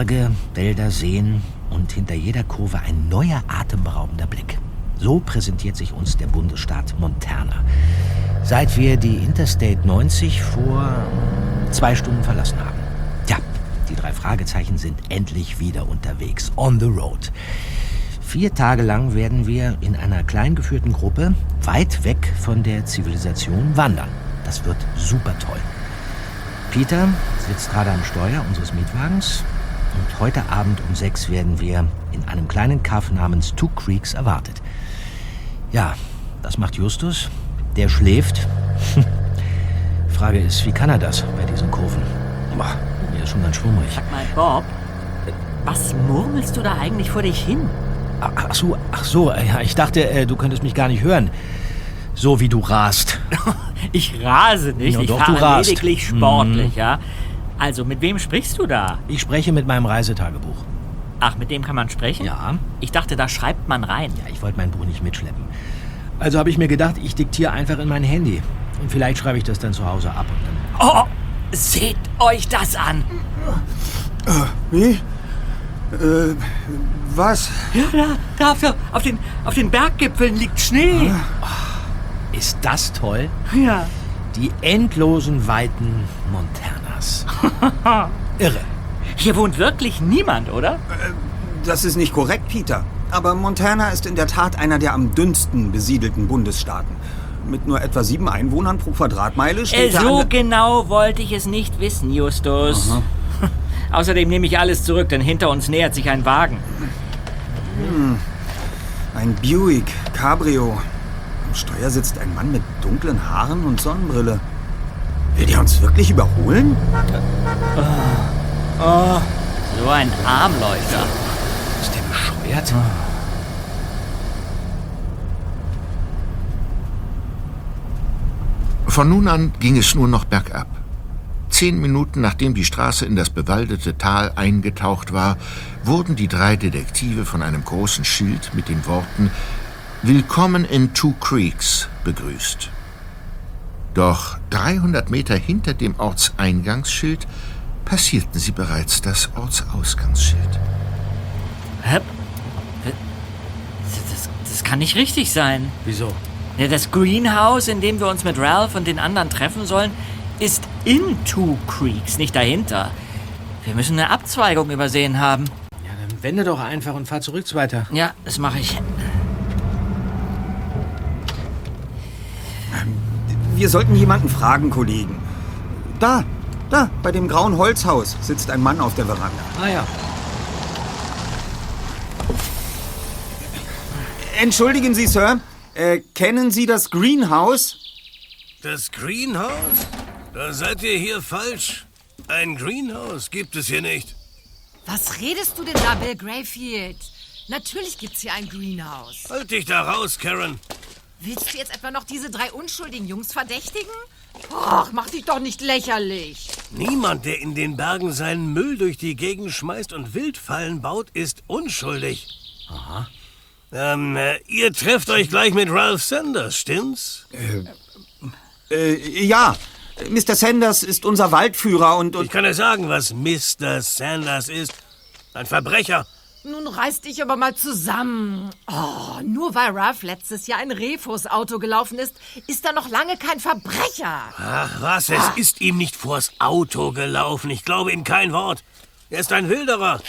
Berge, Wälder, Seen und hinter jeder Kurve ein neuer atemberaubender Blick. So präsentiert sich uns der Bundesstaat Montana. Seit wir die Interstate 90 vor zwei Stunden verlassen haben. Ja, die drei Fragezeichen sind endlich wieder unterwegs. On the road. Vier Tage lang werden wir in einer klein geführten Gruppe weit weg von der Zivilisation wandern. Das wird super toll. Peter sitzt gerade am Steuer unseres Mietwagens und heute Abend um sechs werden wir in einem kleinen Kaff namens Two Creeks erwartet. Ja, das macht Justus. Der schläft. Frage ist, wie kann er das bei diesen Kurven? Boah, mir ist schon ganz schwummrig. Sag mal, Bob, was murmelst du da eigentlich vor dich hin? Ach, so, ach so, ja, ich dachte, äh, du könntest mich gar nicht hören. So wie du rast. Ich rase nicht, Ja, ich doch, fahre du rast. lediglich sportlich, Mhm. ja? Also, mit wem sprichst du da? Ich spreche mit meinem Reisetagebuch. Ach, mit dem kann man sprechen? Ja. Ich dachte, da schreibt man rein. Ja, ich wollte mein Buch nicht mitschleppen. Also habe ich mir gedacht, ich diktiere einfach in mein Handy. Und vielleicht schreibe ich das dann zu Hause ab. Und dann Oh, seht euch das an. Wie? Äh, was? Ja, da, da auf, den, auf den Berggipfeln liegt Schnee. ist das toll? Ja. Die endlosen Weiten Montanas. Irre. Hier wohnt wirklich niemand, oder? Das ist nicht korrekt, Peter. Aber Montana ist in der Tat einer der am dünnsten besiedelten Bundesstaaten. Mit nur etwa sieben Einwohnern pro Quadratmeile Äh, steht er so genau wollte ich es nicht wissen, Justus. Außerdem nehme ich alles zurück, denn hinter uns nähert sich ein Wagen. Ein Buick, Cabrio. Am Steuer sitzt ein Mann mit dunklen Haaren und Sonnenbrille. Will der uns wirklich überholen? So ein Armleuchter. Ist der bescheuert? Von nun an ging es nur noch bergab. Zehn Minuten nachdem die Straße in das bewaldete Tal eingetaucht war, wurden die drei Detektive von einem großen Schild mit den Worten Willkommen in Two Creeks begrüßt. Doch 300 Meter hinter dem Ortseingangsschild passierten sie bereits das Ortsausgangsschild. Hä? Das, das kann nicht richtig sein. Wieso? Ja, Das Greenhouse, in dem wir uns mit Ralph und den anderen treffen sollen, ist in Two Creeks, nicht dahinter. Wir müssen eine Abzweigung übersehen haben. Ja, dann wende doch einfach und fahr zurück weiter. Ja, das mache ich. Wir sollten jemanden fragen, Kollegen. Da, da, bei dem grauen Holzhaus sitzt ein Mann auf der Veranda. Ah ja. Entschuldigen Sie, Sir. Äh, kennen Sie das Greenhouse? Das Greenhouse? Da seid ihr hier falsch. Ein Greenhouse gibt es hier nicht. Was redest du denn da, Bill Grayfield? Natürlich gibt's hier ein Greenhouse. Halt dich da raus, Karen. Willst du jetzt etwa noch diese drei unschuldigen Jungs verdächtigen? Och, mach dich doch nicht lächerlich. Niemand, der in den Bergen seinen Müll durch die Gegend schmeißt und Wildfallen baut, ist unschuldig. Aha. Ähm, äh, ihr trefft euch gleich mit Ralph Sanders, stimmt's? Äh, ja. Mr. Sanders ist unser Waldführer und, Ich und kann ja sagen, was Mr. Sanders ist. Ein Verbrecher. Nun reiß dich aber mal zusammen. Oh, nur weil Ralph letztes Jahr ein Reh vors Auto gelaufen ist, ist er noch lange kein Verbrecher. Ach was, es ist ihm nicht vors Auto gelaufen. Ich glaube ihm kein Wort. Er ist ein Wilderer.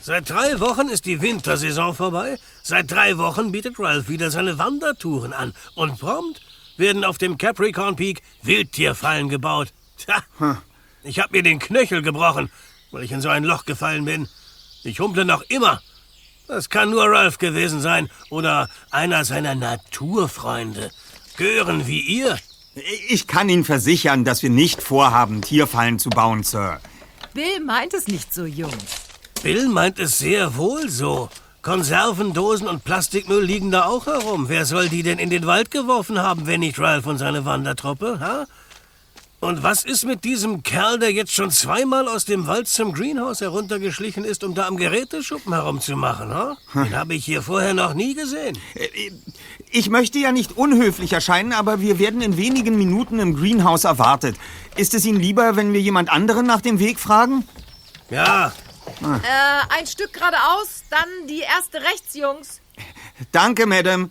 Seit drei Wochen ist die Wintersaison vorbei. Seit drei Wochen bietet Ralph wieder seine Wandertouren an. Und prompt werden auf dem Capricorn Peak Wildtierfallen gebaut. Tja, ich hab mir den Knöchel gebrochen, weil ich in so ein Loch gefallen bin. Ich humple noch immer. Das kann nur Ralph gewesen sein oder einer seiner Naturfreunde. Gören wie ihr. ich kann Ihnen versichern, dass wir nicht vorhaben, Tierfallen zu bauen, Sir. Bill meint es nicht so, Jungs. Bill meint es sehr wohl so. Konservendosen und Plastikmüll liegen da auch herum. Wer soll die denn in den Wald geworfen haben, wenn nicht Ralph und seine Wandertruppe, ha? Und was ist mit diesem Kerl, der jetzt schon zweimal aus dem Wald zum Greenhouse heruntergeschlichen ist, um da am Geräteschuppen herumzumachen, ha? Den habe ich hier vorher noch nie gesehen. Ich möchte ja nicht unhöflich erscheinen, aber wir werden in wenigen Minuten im Greenhouse erwartet. Ist es Ihnen lieber, wenn wir jemand anderen nach dem Weg fragen? Ja, Äh, ein Stück geradeaus, dann die erste rechts, Jungs. Danke, Madame.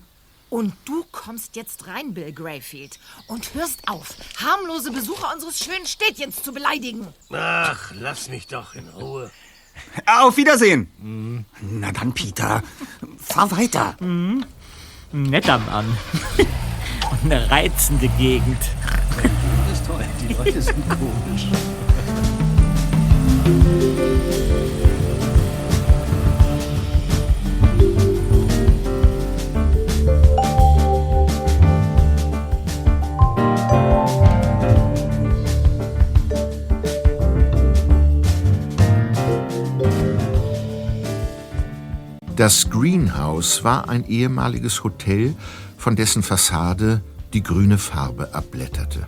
Und du kommst jetzt rein, Bill Greyfield, und hörst auf, harmlose Besucher unseres schönen Städtchens zu beleidigen. ach, lass mich doch in Ruhe. Auf Wiedersehen. Na dann, Peter, fahr weiter. Ein netter Mann. Und eine reizende Gegend. Das ist toll. Die Leute sind komisch. Das Greenhouse war ein ehemaliges Hotel, von dessen Fassade die grüne Farbe abblätterte.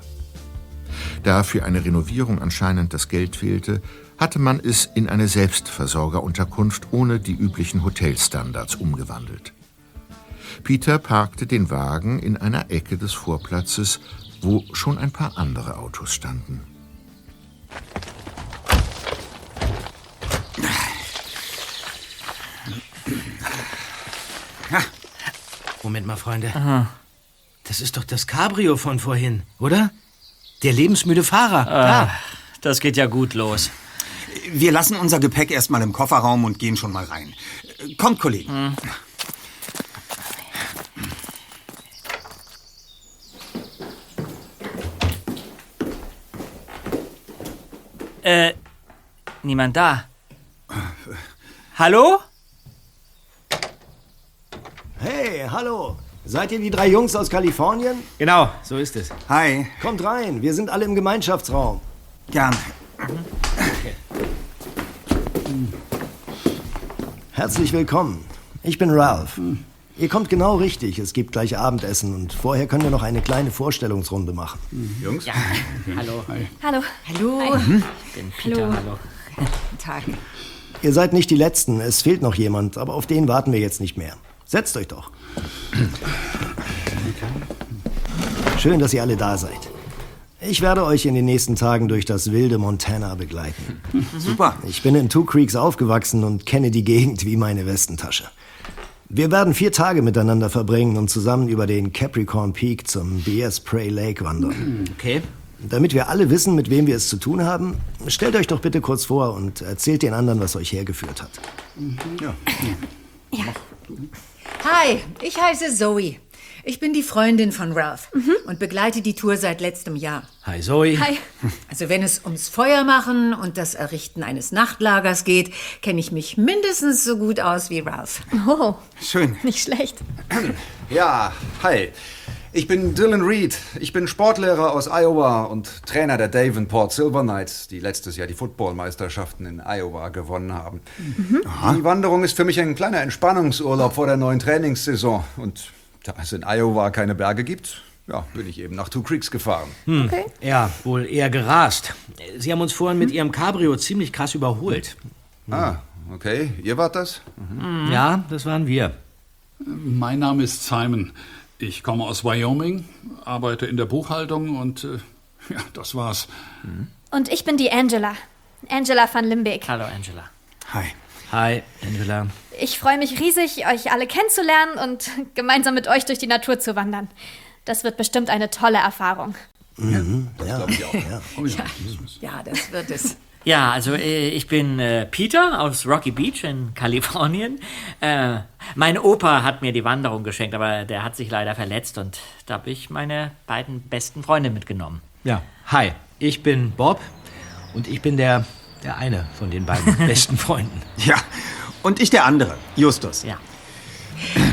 Da für eine Renovierung anscheinend das Geld fehlte, hatte man es in eine Selbstversorgerunterkunft ohne die üblichen Hotelstandards umgewandelt. Peter parkte den Wagen in einer Ecke des Vorplatzes, wo schon ein paar andere Autos standen. Moment mal, Freunde. Das ist doch das Cabrio von vorhin, oder? Der lebensmüde Fahrer. Da. Das geht ja gut los. Wir lassen unser Gepäck erstmal im Kofferraum und gehen schon mal rein. Kommt, Kollegen. Äh, niemand da. Hallo? Hey, hallo. Seid ihr die drei Jungs aus Kalifornien? Genau, so ist es. Hi. Kommt rein, wir sind alle im Gemeinschaftsraum. Gern. Herzlich willkommen. Ich bin Ralph. Ihr kommt genau richtig. Es gibt gleich Abendessen und vorher können wir noch eine kleine Vorstellungsrunde machen. Jungs? Hallo. Hallo. Hallo. bin Peter, hallo. Guten Tag. Ihr seid nicht die Letzten. Es fehlt noch jemand, aber auf den warten wir jetzt nicht mehr. Setzt euch doch. Schön, dass ihr alle da seid. Ich werde euch in den nächsten Tagen durch das wilde Montana begleiten. Super. Ich bin in Two Creeks aufgewachsen und kenne die Gegend wie meine Westentasche. Wir werden vier Tage miteinander verbringen und zusammen über den Capricorn Peak zum BS Prey Lake wandern. Okay. Damit wir alle wissen, mit wem wir es zu tun haben, stellt euch doch bitte kurz vor und erzählt den anderen, was euch hergeführt hat. Hi, ich heiße Zoe. Ich bin die Freundin von Ralph und begleite die Tour seit letztem Jahr. Hi, Zoe. Hi. Also wenn es ums Feuermachen und das Errichten eines Nachtlagers geht, kenne ich mich mindestens so gut aus wie Ralph. Oh, Schön. nicht schlecht. Ja, hi. Ich bin Dylan Reed. Ich bin Sportlehrer aus Iowa und Trainer der Davenport Silver Knights, die letztes Jahr die Footballmeisterschaften in Iowa gewonnen haben. Die Wanderung ist für mich ein kleiner Entspannungsurlaub vor der neuen Trainingssaison. Und da es in Iowa keine Berge gibt, ja, bin ich eben nach Two Creeks gefahren. Okay. Ja, wohl eher gerast. Sie haben uns vorhin mit Ihrem Cabrio ziemlich krass überholt. Ah, okay. Ihr wart das? Ja, das waren wir. Mein Name ist Simon. Ich komme aus Wyoming, arbeite in der Buchhaltung und äh, ja, das war's. Und ich bin die Angela. Angela van Limbeek. Hallo, Angela. Hi. Hi, Angela. Ich freue mich riesig, euch alle kennenzulernen und gemeinsam mit euch durch die Natur zu wandern. Das wird bestimmt eine tolle Erfahrung. Ja, ja. Oh ja. Ja, das wird es. Ja, also äh, ich bin äh, Peter aus Rocky Beach in Kalifornien. Äh, mein Opa hat mir die Wanderung geschenkt, aber der hat sich leider verletzt und da habe ich meine beiden besten Freunde mitgenommen. Ja, hi. Ich bin Bob und ich bin der, der eine von den beiden besten Freunden. Ja. Und ich der andere, Justus. Ja.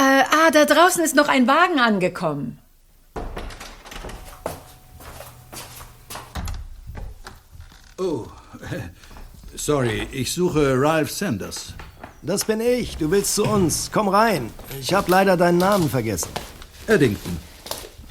Äh, ah, da draußen ist noch ein Wagen angekommen. Oh, sorry, ich suche Ralph Sanders. Das bin ich. Du willst zu uns. Komm rein. Ich habe leider deinen Namen vergessen. Eddington.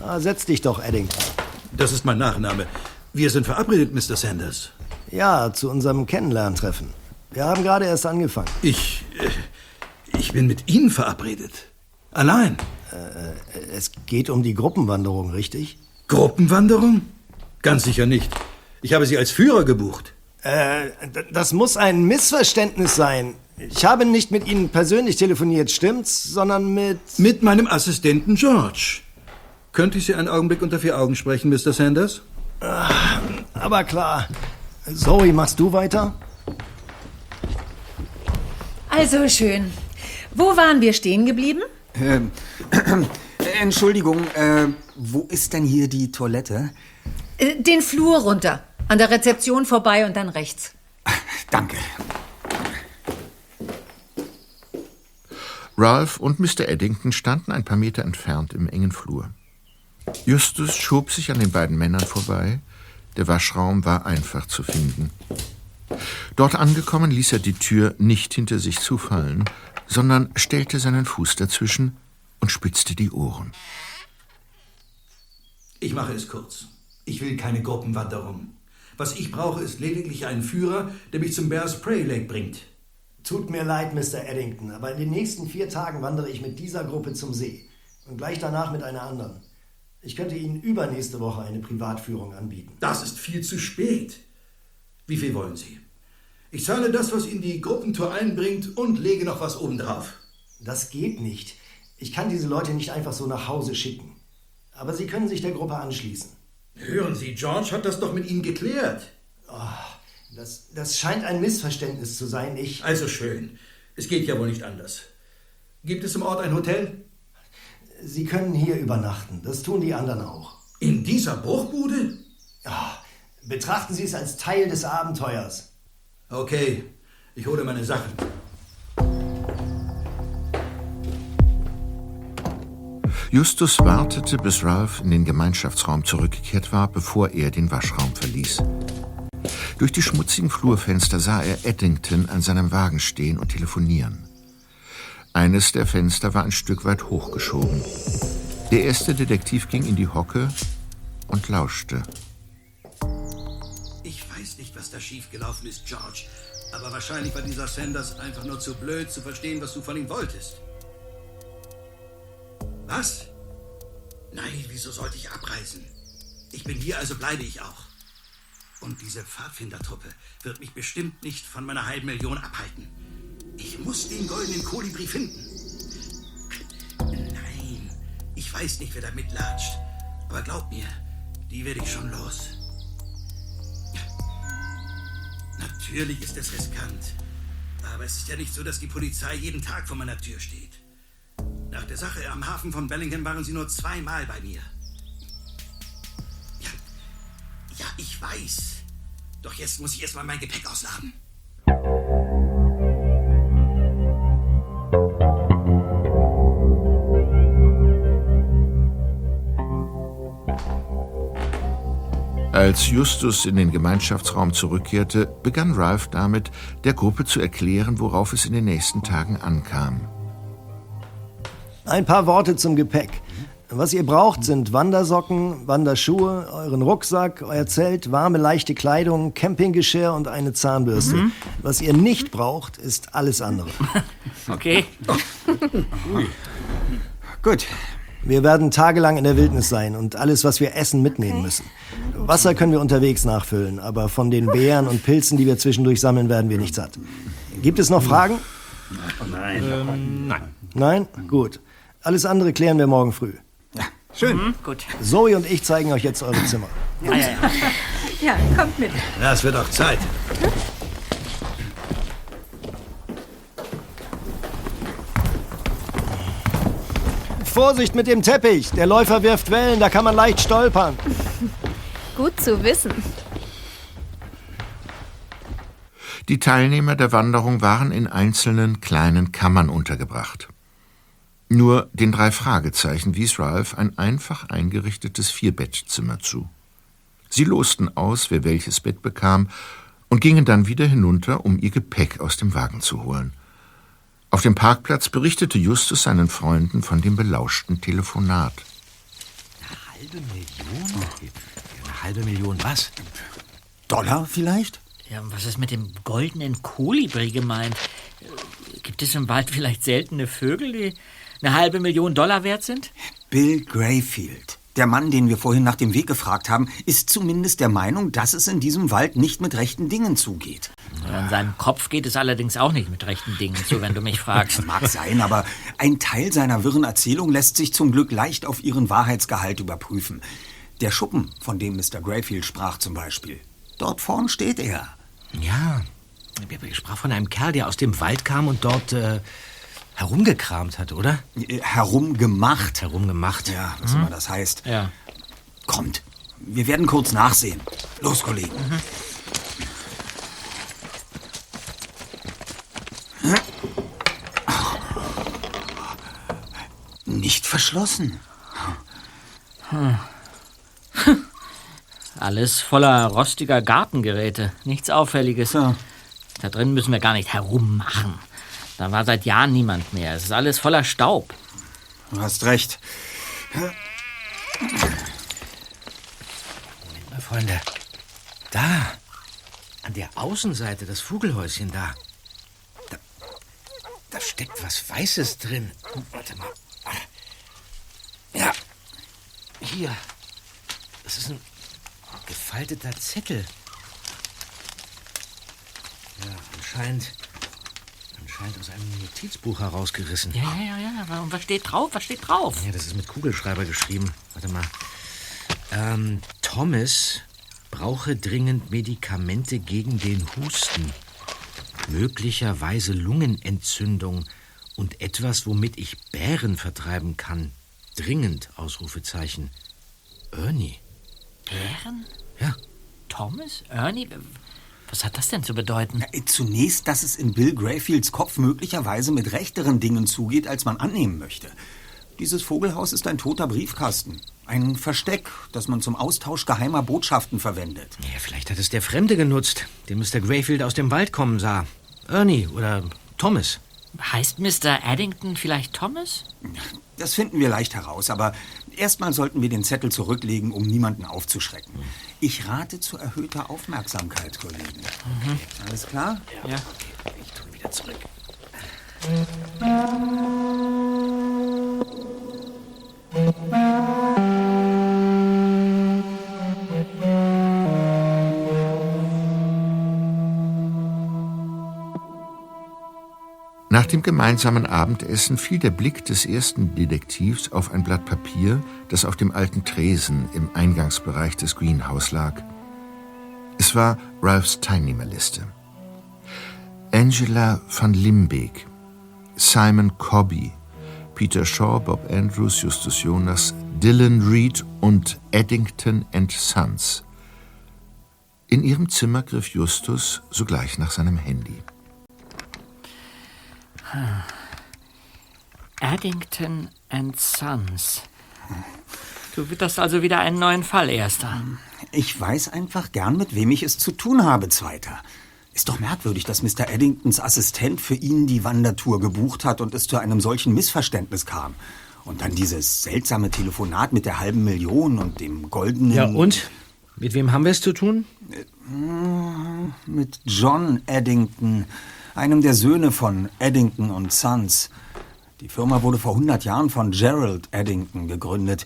Ah, setz dich doch, Eddington. Das ist mein Nachname. Wir sind verabredet, Mr. Sanders. Ja, zu unserem Kennenlerntreffen. Wir haben gerade erst angefangen. Ich. Äh, ich bin mit Ihnen verabredet. Allein. Äh, es geht um die Gruppenwanderung, richtig? Gruppenwanderung? Ganz sicher nicht. Ich habe Sie als Führer gebucht. Äh, das muss ein Missverständnis sein. Ich habe nicht mit Ihnen persönlich telefoniert, stimmt's? Sondern mit. Mit meinem Assistenten George. Könnte ich Sie einen Augenblick unter vier Augen sprechen, Mr. Sanders? Ah, aber klar. Zoe, machst du weiter? Also schön. Wo waren wir stehen geblieben? Ähm, äh, Entschuldigung, äh, wo ist denn hier die Toilette? Äh, den Flur runter. An der Rezeption vorbei und dann rechts. Danke. Ralph und Mr. Eddington standen ein paar Meter entfernt im engen Flur. Justus schob sich an den beiden Männern vorbei. Der Waschraum war einfach zu finden. Dort angekommen ließ er die Tür nicht hinter sich zufallen, sondern stellte seinen Fuß dazwischen und spitzte die Ohren. Ich mache es kurz. Ich will keine Gruppenwanderung. Was ich brauche, ist lediglich einen Führer, der mich zum Bears Prey Lake bringt. Tut mir leid, Mr. Eddington, aber in den nächsten vier Tagen wandere ich mit dieser Gruppe zum See. Und gleich danach mit einer anderen. Ich könnte Ihnen übernächste Woche eine Privatführung anbieten. Das ist viel zu spät. Wie viel wollen Sie? Ich zahle das, was Ihnen die Gruppentour einbringt und lege noch was obendrauf. Das geht nicht. Ich kann diese Leute nicht einfach so nach Hause schicken. Aber Sie können sich der Gruppe anschließen. Hören Sie, George hat das doch mit Ihnen geklärt. Oh, das, das scheint ein Missverständnis zu sein. Ich. Also schön. Es geht ja wohl nicht anders. Gibt es im Ort ein Hotel? Sie können hier übernachten. Das tun die anderen auch. In dieser Bruchbude? Ja. Betrachten Sie es als Teil des Abenteuers. Okay, ich hole meine Sachen. Justus wartete, bis Ralph in den Gemeinschaftsraum zurückgekehrt war, bevor er den Waschraum verließ. Durch die schmutzigen Flurfenster sah er Eddington an seinem Wagen stehen und telefonieren. Eines der Fenster war ein Stück weit hochgeschoben. Der erste Detektiv ging in die Hocke und lauschte. Ich weiß nicht, was da schiefgelaufen ist, George. Aber wahrscheinlich war dieser Sanders einfach nur zu blöd zu verstehen, was du von ihm wolltest. Was? Nein, wieso sollte ich abreisen? Ich bin hier, also bleibe ich auch. Und diese Pfadfindertruppe wird mich bestimmt nicht von meiner halben Million abhalten. Ich muss den goldenen Kolibri finden. Nein, ich weiß nicht, wer da mitlatscht. Aber glaub mir, die werde ich schon los. Natürlich ist es riskant. Aber es ist ja nicht so, dass die Polizei jeden Tag vor meiner Tür steht. Nach der Sache am Hafen von Bellingham waren sie nur zweimal bei mir. Ja, ja, ich weiß. Doch jetzt muss ich erstmal mein Gepäck ausladen. Als Justus in den Gemeinschaftsraum zurückkehrte, begann Ralph damit, der Gruppe zu erklären, worauf es in den nächsten Tagen ankam. Ein paar Worte zum Gepäck. Was ihr braucht, sind Wandersocken, Wanderschuhe, euren Rucksack, euer Zelt, warme, leichte Kleidung, Campinggeschirr und eine Zahnbürste. Mhm. Was ihr nicht braucht, ist alles andere. Okay. Gut. Wir werden tagelang in der Wildnis sein und alles, was wir essen, mitnehmen müssen. Wasser können wir unterwegs nachfüllen, aber von den Beeren und Pilzen, die wir zwischendurch sammeln, werden wir nicht satt. Gibt es noch Fragen? Nein. Ähm, nein. Nein? Gut. Alles andere klären wir morgen früh. Schön. Mhm, gut. Zoe und ich zeigen euch jetzt eure Zimmer. Ja, ja, ja. Ja, kommt mit. Ja, es wird auch Zeit. Vorsicht mit dem Teppich! Der Läufer wirft Wellen, da kann man leicht stolpern. Gut zu wissen. Die Teilnehmer der Wanderung waren in einzelnen kleinen Kammern untergebracht. Nur den drei Fragezeichen wies Ralph ein einfach eingerichtetes Vierbettzimmer zu. Sie losten aus, wer welches Bett bekam, und gingen dann wieder hinunter, um ihr Gepäck aus dem Wagen zu holen. Auf dem Parkplatz berichtete Justus seinen Freunden von dem belauschten Telefonat. halbe Million? Eine halbe Million was? Dollar vielleicht? Ja, und was ist mit dem goldenen Kolibri gemeint? Äh, Gibt es im Wald vielleicht seltene Vögel, die eine halbe Million Dollar wert sind? Bill Grayfield, der Mann, den wir vorhin nach dem Weg gefragt haben, ist zumindest der Meinung, dass es in diesem Wald nicht mit rechten Dingen zugeht. In seinem Kopf geht es allerdings auch nicht mit rechten Dingen zu, wenn du mich fragst. Mag sein, aber ein Teil seiner wirren Erzählung lässt sich zum Glück leicht auf ihren Wahrheitsgehalt überprüfen. Der Schuppen, von dem Mr. Grayfield sprach zum Beispiel. Dort vorn steht er. Ja, ich sprach von einem Kerl, der aus dem Wald kam und dort äh, herumgekramt hat, oder? Äh, Herumgemacht. Herumgemacht. Ja, was immer das heißt. Ja. Kommt, wir werden kurz nachsehen. Los, Kollegen. Nicht verschlossen. Alles voller rostiger Gartengeräte. Nichts Auffälliges. Da drin müssen wir gar nicht herummachen. Da war seit Jahren niemand mehr. Es ist alles voller Staub. Du hast recht. Moment mal, Freunde. Da, an der Außenseite, das Vogelhäuschen da. Da, da steckt was Weißes drin. Warte mal. Ja, hier. Das ist ein gefalteter Zettel. Ja, anscheinend, anscheinend aus einem Notizbuch herausgerissen. Ja, ja, ja, ja. Und was steht drauf? Was steht drauf? Ja, das ist mit Kugelschreiber geschrieben. Warte mal. Ähm, Thomas brauche dringend Medikamente gegen den Husten. Möglicherweise Lungenentzündung und etwas, womit ich Bären vertreiben kann. Dringend, Ausrufezeichen. Ernie. Bären? Ja. Thomas? Ernie? Was hat das denn zu bedeuten? Na, zunächst, dass es in Bill Grayfields Kopf möglicherweise mit rechteren Dingen zugeht, als man annehmen möchte. Dieses Vogelhaus ist ein toter Briefkasten. Ein Versteck, das man zum Austausch geheimer Botschaften verwendet. Ja, vielleicht hat es der Fremde genutzt, den Mr. Grayfield aus dem Wald kommen sah. Ernie oder Thomas. Heißt Mr. Addington vielleicht Thomas? Das finden wir leicht heraus, aber erstmal sollten wir den Zettel zurücklegen, um niemanden aufzuschrecken. Ich rate zu erhöhter Aufmerksamkeit, Kollegen. Alles klar? Ja. Ich tue wieder zurück. Nach dem gemeinsamen Abendessen fiel der Blick des ersten Detektivs auf ein Blatt Papier, das auf dem alten Tresen im Eingangsbereich des Greenhouse lag. Es war Ralphs Teilnehmerliste. Angela van Limbeek, Simon Cobby, Peter Shaw, Bob Andrews, Justus Jonas, Dylan Reed und Eddington and Sons. In ihrem Zimmer griff Justus sogleich nach seinem Handy. Addington and Sons. Du witterst also wieder einen neuen Fall, Erster. Ich weiß einfach gern, mit wem ich es zu tun habe, Zweiter. Ist doch merkwürdig, dass Mr. Eddingtons Assistent für ihn die Wandertour gebucht hat und es zu einem solchen Missverständnis kam. Und dann dieses seltsame Telefonat mit der halben Million und dem goldenen... Ja, und? Mit wem haben wir es zu tun? Mit John Eddington, einem der Söhne von Eddington und Sons. Die Firma wurde vor 100 Jahren von Gerald Eddington gegründet.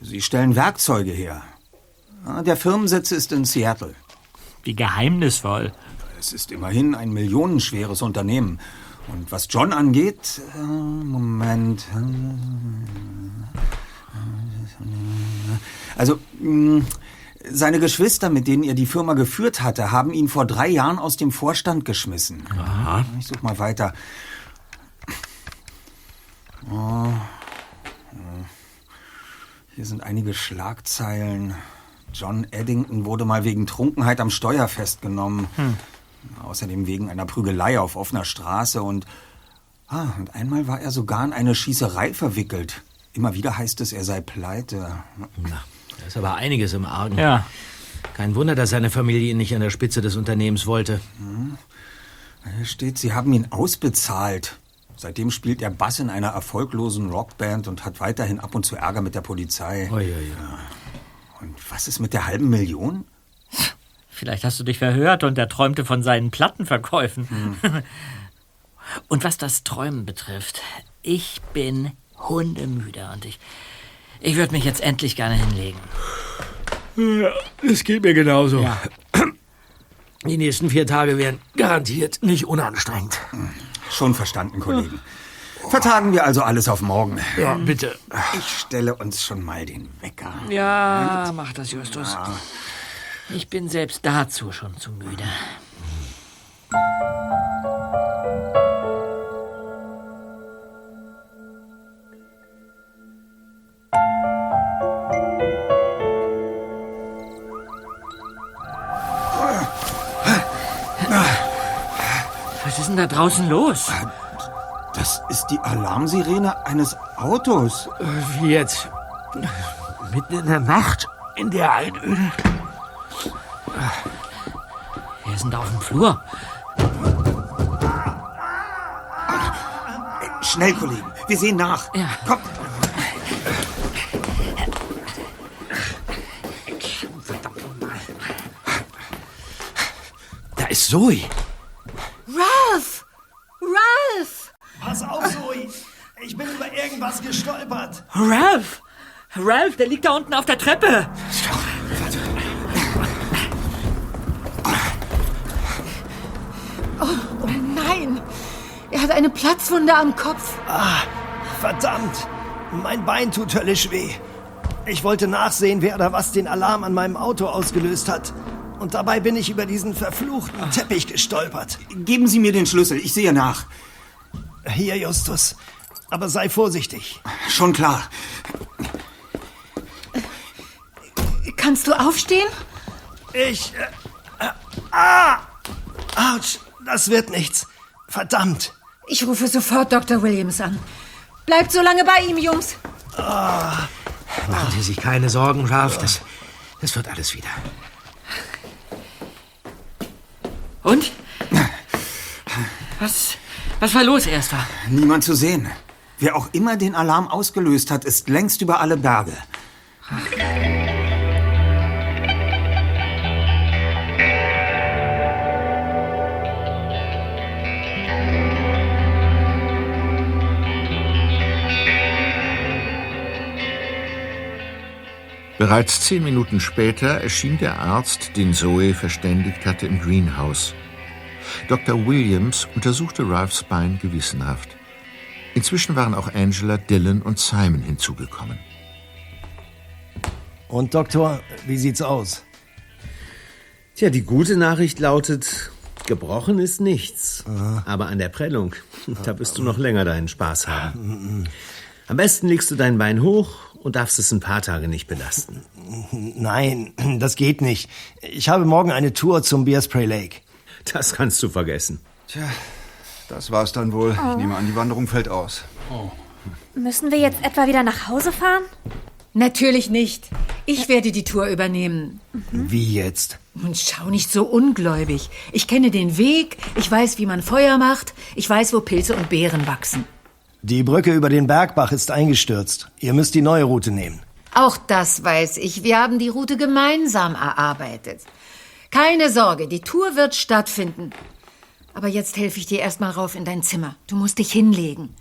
Sie stellen Werkzeuge her. Der Firmensitz ist in Seattle. Wie geheimnisvoll. Es ist immerhin ein millionenschweres Unternehmen. Und was John angeht, äh, Moment. Also, mh, seine Geschwister, mit denen er die Firma geführt hatte, haben ihn vor drei Jahren aus dem Vorstand geschmissen. Aha. Ich such mal weiter. Oh. Hier sind einige Schlagzeilen. John Eddington wurde mal wegen Trunkenheit am Steuer festgenommen. Außerdem wegen einer Prügelei auf offener Straße und. Ah, und einmal war er sogar in eine Schießerei verwickelt. Immer wieder heißt es, er sei pleite. Na, da ist aber einiges im Argen. Ja. Kein Wunder, dass seine Familie ihn nicht an der Spitze des Unternehmens wollte. Hier steht, sie haben ihn ausbezahlt. Seitdem spielt er Bass in einer erfolglosen Rockband und hat weiterhin ab und zu Ärger mit der Polizei. Ui, ui, ui. Und was ist mit der halben Million? Vielleicht hast du dich verhört und er träumte von seinen Plattenverkäufen. Und was das Träumen betrifft, ich bin hundemüde und ich, ich würde mich jetzt endlich gerne hinlegen. Ja, das geht mir genauso. Ja. Die nächsten vier Tage werden garantiert nicht unanstrengend. Schon verstanden, Kollegen. Vertagen wir also alles auf morgen. Ja, bitte. Ich stelle uns schon mal den Wecker. Ja, mach das, Justus. Ich bin selbst dazu schon zu müde. Draußen los? Das ist die Alarmsirene eines Autos. Wie jetzt? Mitten in der Nacht? In der Einöde? Wir sind auf dem Flur. Schnell, Kollegen. Wir sehen nach. Ja. Kommt. Da ist Zoe. Ralph! Ralph! Pass auf, Zoe! Ich bin über irgendwas gestolpert. Ralph! Ralph, der liegt da unten auf der Treppe. Oh, oh nein! Er hat eine Platzwunde am Kopf. Ah, verdammt! Mein Bein tut höllisch weh. Ich wollte nachsehen, wer oder was den Alarm an meinem Auto ausgelöst hat. Und dabei bin ich über diesen verfluchten Teppich gestolpert. Geben Sie mir den Schlüssel. Ich sehe nach. Hier, Justus. Aber sei vorsichtig. Schon klar. Kannst du aufstehen? Ich. Äh, äh, ah! Autsch! Das wird nichts. Verdammt! Ich rufe sofort Dr. Williams an. Bleibt so lange bei ihm, Jungs. Ah. Machen Sie sich keine Sorgen, Ralph. Das, das wird alles wieder. Und? Was, was war los, Erster? Niemand zu sehen. Wer auch immer den Alarm ausgelöst hat, ist längst über alle Berge. Bereits zehn Minuten später erschien der Arzt, den Zoe verständigt hatte, im Greenhouse. Dr. Williams untersuchte Ralphs Bein gewissenhaft. Inzwischen waren auch Angela, Dylan und Simon hinzugekommen. Und Doktor, wie sieht's aus? Tja, die gute Nachricht lautet, gebrochen ist nichts. Aber an der Prellung, da wirst du noch länger deinen Spaß haben. Am besten legst du dein Bein hoch und darfst es ein paar Tage nicht belasten. Nein, das geht nicht. Ich habe morgen eine Tour zum Bearspray Lake. Das kannst du vergessen. Tja, das war's dann wohl. Ich nehme an, die Wanderung fällt aus. Müssen wir jetzt etwa wieder nach Hause fahren? Natürlich nicht. Ich werde die Tour übernehmen. Wie jetzt? Und schau nicht so ungläubig. Ich kenne den Weg, ich weiß, wie man Feuer macht, ich weiß, wo Pilze und Beeren wachsen. Die Brücke über den Bergbach ist eingestürzt. Ihr müsst die neue Route nehmen. Auch das weiß ich. Wir haben die Route gemeinsam erarbeitet. Keine Sorge, die Tour wird stattfinden. Aber jetzt helfe ich dir erstmal rauf in dein Zimmer. Du musst dich hinlegen.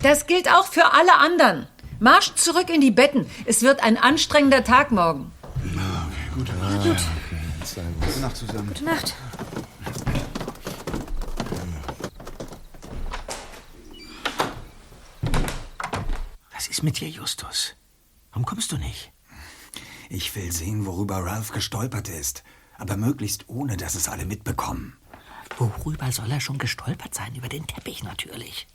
Das gilt auch für alle anderen. Marsch zurück in die Betten. Es wird ein anstrengender Tag morgen. Gut. Na gut. Gute Nacht zusammen. Gute Nacht. Was ist mit dir, Justus? Warum kommst du nicht? Ich will sehen, worüber Ralph gestolpert ist. Aber möglichst ohne, dass es alle mitbekommen. Worüber soll er schon gestolpert sein? Über den Teppich natürlich.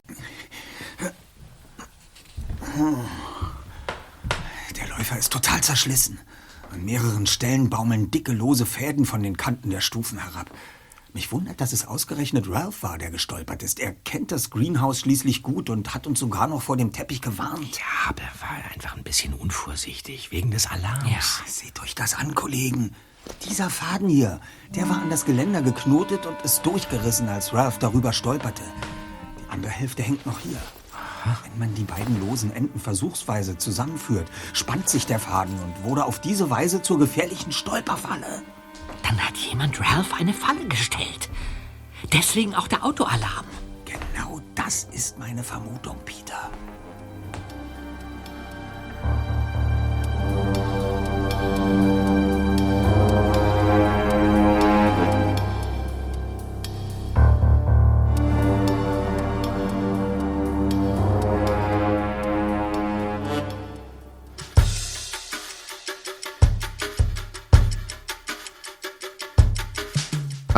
Der Läufer ist total zerschlissen. An mehreren Stellen baumeln dicke, lose Fäden von den Kanten der Stufen herab. Mich wundert, dass es ausgerechnet Ralph war, der gestolpert ist. Er kennt das Greenhouse schließlich gut und hat uns sogar noch vor dem Teppich gewarnt. Ja, aber er war einfach ein bisschen unvorsichtig, wegen des Alarms. Ja. Seht euch das an, Kollegen. Dieser Faden hier, der war an das Geländer geknotet und ist durchgerissen, als Ralph darüber stolperte. Die Andere Hälfte hängt noch hier. Wenn man die beiden losen Enden versuchsweise zusammenführt, spannt sich der Faden und wurde auf diese Weise zur gefährlichen Stolperfalle. Dann hat jemand Ralph eine Falle gestellt. Deswegen auch der Autoalarm. Genau das ist meine Vermutung, Peter.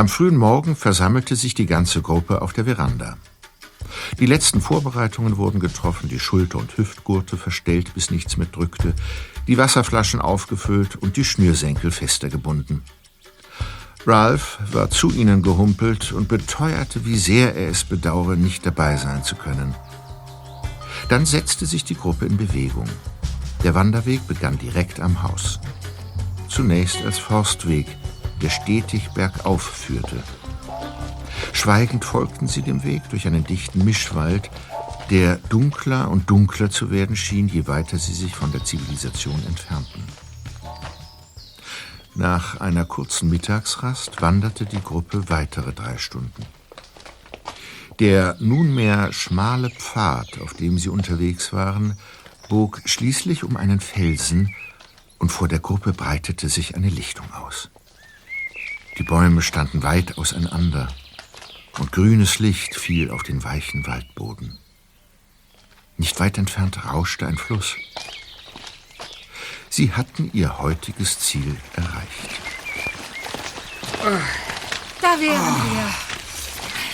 Am frühen Morgen versammelte sich die ganze Gruppe auf der Veranda. Die letzten Vorbereitungen wurden getroffen, die Schulter- und Hüftgurte verstellt, bis nichts mehr drückte, die Wasserflaschen aufgefüllt und die Schnürsenkel fester gebunden. Ralph war zu ihnen gehumpelt und beteuerte, wie sehr er es bedauere, nicht dabei sein zu können. Dann setzte sich die Gruppe in Bewegung. Der Wanderweg begann direkt am Haus. Zunächst als Forstweg, der stetig bergauf führte. Schweigend folgten sie dem Weg durch einen dichten Mischwald, der dunkler und dunkler zu werden schien, je weiter sie sich von der Zivilisation entfernten. Nach einer kurzen Mittagsrast wanderte die Gruppe weitere drei Stunden. Der nunmehr schmale Pfad, auf dem sie unterwegs waren, bog schließlich um einen Felsen, und vor der Gruppe breitete sich eine Lichtung aus. Die Bäume standen weit auseinander, und grünes Licht fiel auf den weichen Waldboden. Nicht weit entfernt rauschte ein Fluss. Sie hatten ihr heutiges Ziel erreicht. Da wären wir.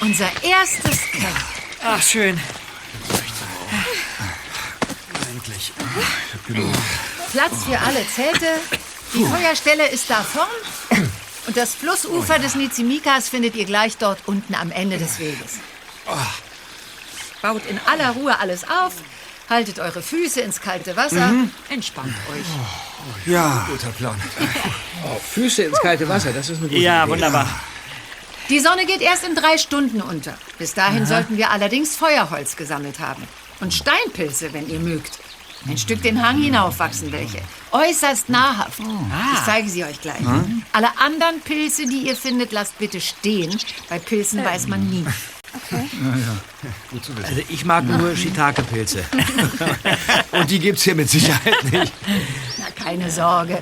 Unser erstes Camp. Ach, schön. Endlich. Platz für alle Zelte. Die Feuerstelle ist da vorn. Und das Flussufer des Nizimikas findet ihr gleich dort unten am Ende des Weges. Baut in aller Ruhe alles auf, haltet eure Füße ins kalte Wasser, Mhm. entspannt euch. Ja. Guter Plan. Oh, Füße ins kalte Wasser, das ist eine gute Ja, Idee. wunderbar. Die Sonne geht erst in drei Stunden unter. Bis dahin Aha. sollten wir allerdings Feuerholz gesammelt haben. Und Steinpilze, wenn ihr mögt. Ein Stück den Hang hinauf wachsen welche. Äußerst nahrhaft. Ich zeige sie euch gleich. Hm? Alle anderen Pilze, die ihr findet, lasst bitte stehen. Bei Pilzen weiß man nie. Ja, ja. Gut zu wissen. Also ich mag nur Shiitake-Pilze. Und die gibt's hier mit Sicherheit nicht. Na, keine Sorge.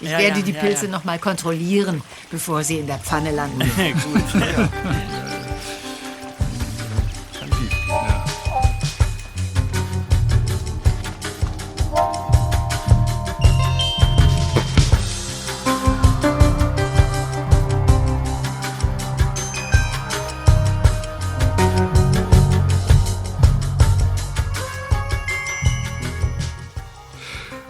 Ich Ja, werde ja, die ja, Pilze ja. noch mal kontrollieren, bevor sie in der Pfanne landen. Gut.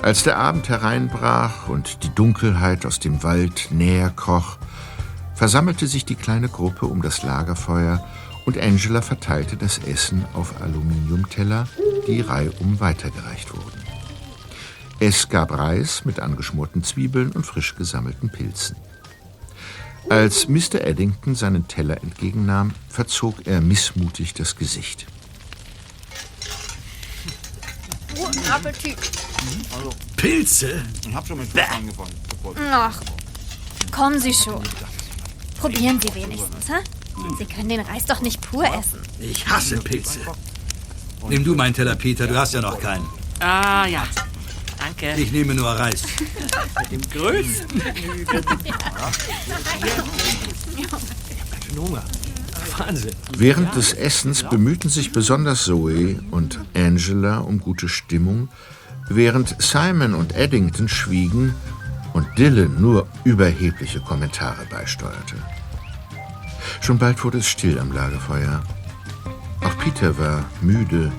Als der Abend hereinbrach und die Dunkelheit aus dem Wald näher kroch, versammelte sich die kleine Gruppe um das Lagerfeuer und Angela verteilte das Essen auf Aluminiumteller, die reihum weitergereicht wurden. Es gab Reis mit angeschmorten Zwiebeln und frisch gesammelten Pilzen. Als Mr. Eddington seinen Teller entgegennahm, verzog er missmutig das Gesicht. Guten Appetit. Pilze? Ich hab schon mit Fuß angefangen. Ach, kommen Sie schon. Probieren Sie wenigstens, hä? Sie können den Reis doch nicht pur essen. Ich hasse Pilze. Nimm du meinen Teller, Peter, du hast ja noch keinen. Ah, ja. Danke. Ich nehme nur Reis. Mit dem größten Vergnügen. Schon Hunger. Wahnsinn. Während des Essens bemühten sich besonders Zoe und Angela um gute Stimmung, während Simon und Eddington schwiegen und Dylan nur überhebliche Kommentare beisteuerte. Schon bald wurde es still am Lagerfeuer. Auch Peter war müde.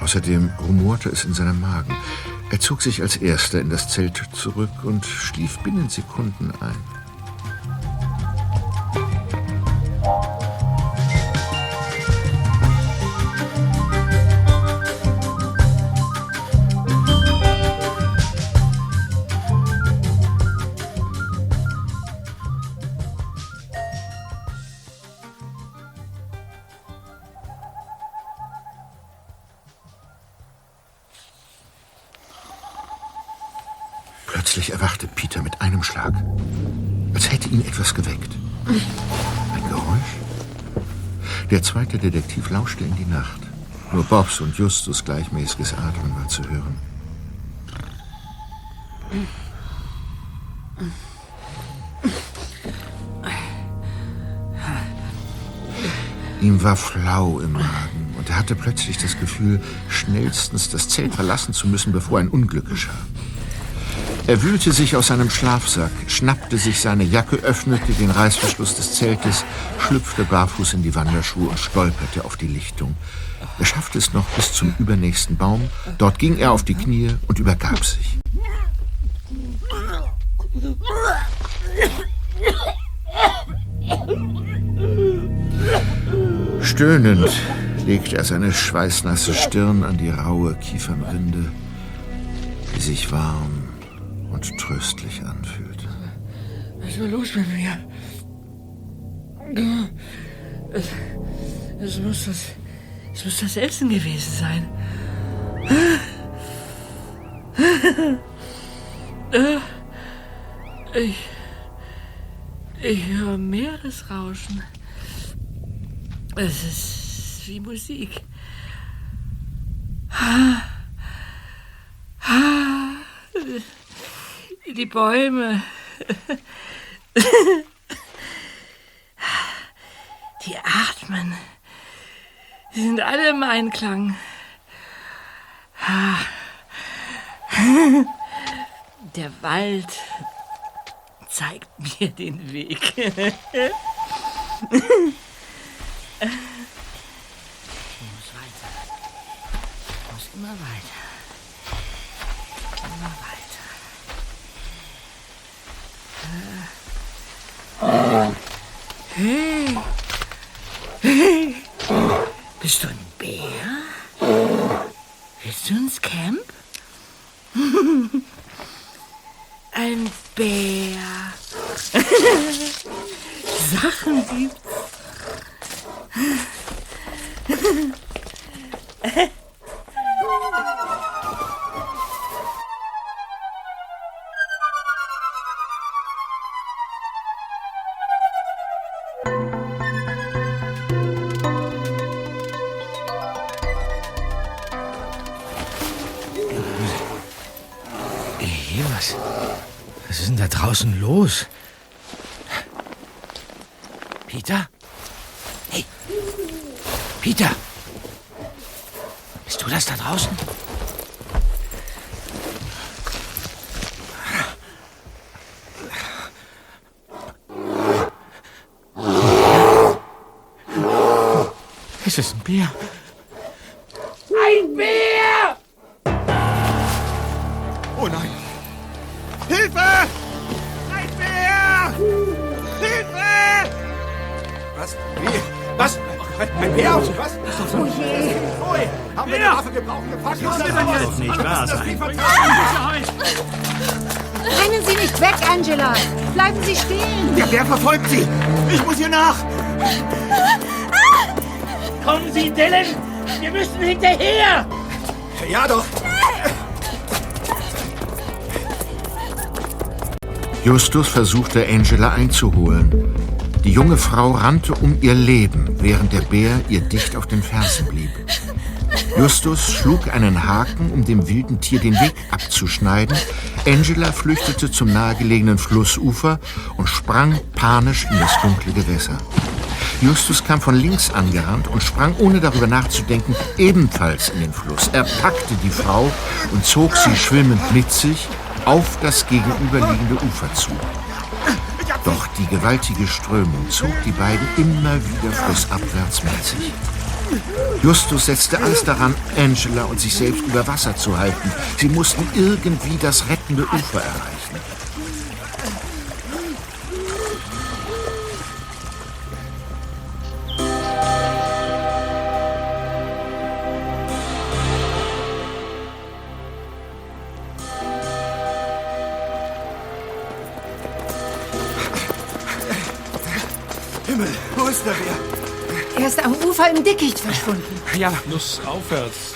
Außerdem rumorte es in seinem Magen. Er zog sich als erster in das Zelt zurück und schlief binnen Sekunden ein. Plötzlich erwachte Peter mit einem Schlag, als hätte ihn etwas geweckt. Ein Geräusch? Der zweite Detektiv lauschte in die Nacht. Nur Bobs und Justus gleichmäßiges Atmen war zu hören. Ihm war flau im Magen und er hatte plötzlich das Gefühl, schnellstens das Zelt verlassen zu müssen, bevor ein Unglück geschah. Er wühlte sich aus seinem Schlafsack, schnappte sich seine Jacke, öffnete den Reißverschluss des Zeltes, schlüpfte barfuß in die Wanderschuhe und stolperte auf die Lichtung. Er schaffte es noch bis zum übernächsten Baum. Dort ging er auf die Knie und übergab sich. Stöhnend legte er seine schweißnasse Stirn an die raue Kiefernrinde, die sich warm und tröstlich anfühlte. Was war los mit mir? Es, es, muss das, es muss das Essen gewesen sein. Ich, ich höre Meeresrauschen. Es ist wie Musik. Die Bäume. Die atmen. Die sind alle im Einklang. Der Wald zeigt mir den Weg. Ich muss weiter. Ich muss immer weiter. Immer weiter. Hey. Bist du ein Bär? Willst du ins Camp? Ein Bär. Sachen gibt's. Bär. Ein Bär! Oh nein! Hilfe! Ein Bär! Hilfe! Was? Wie? Was? Ein, Bär? Was? Oh je! Ui, haben wir eine Waffe gebraucht gepackt? Das kann doch jetzt nicht wahr sein. Rennen Sie nicht weg, Angela! Bleiben Sie stehen! Der Bär verfolgt Sie! Ich muss ihr nach! Kommen Sie, Dylan! Wir müssen hinterher! Ja doch! Justus versuchte Angela einzuholen. Die junge Frau rannte um ihr Leben, während der Bär ihr dicht auf den Fersen blieb. Justus schlug einen Haken, um dem wilden Tier den Weg abzuschneiden. Angela flüchtete zum nahegelegenen Flussufer und sprang panisch in das dunkle Gewässer. Justus kam von links angerannt und sprang, ohne darüber nachzudenken, ebenfalls in den Fluss. Er packte die Frau und zog sie schwimmend mit sich auf das gegenüberliegende Ufer zu. Doch die gewaltige Strömung zog die beiden immer wieder flussabwärts mit sich. Justus setzte alles daran, Angela und sich selbst über Wasser zu halten. Sie mussten irgendwie das rettende Ufer erreichen. Dickicht verschwunden. Ja. Fluss aufwärts.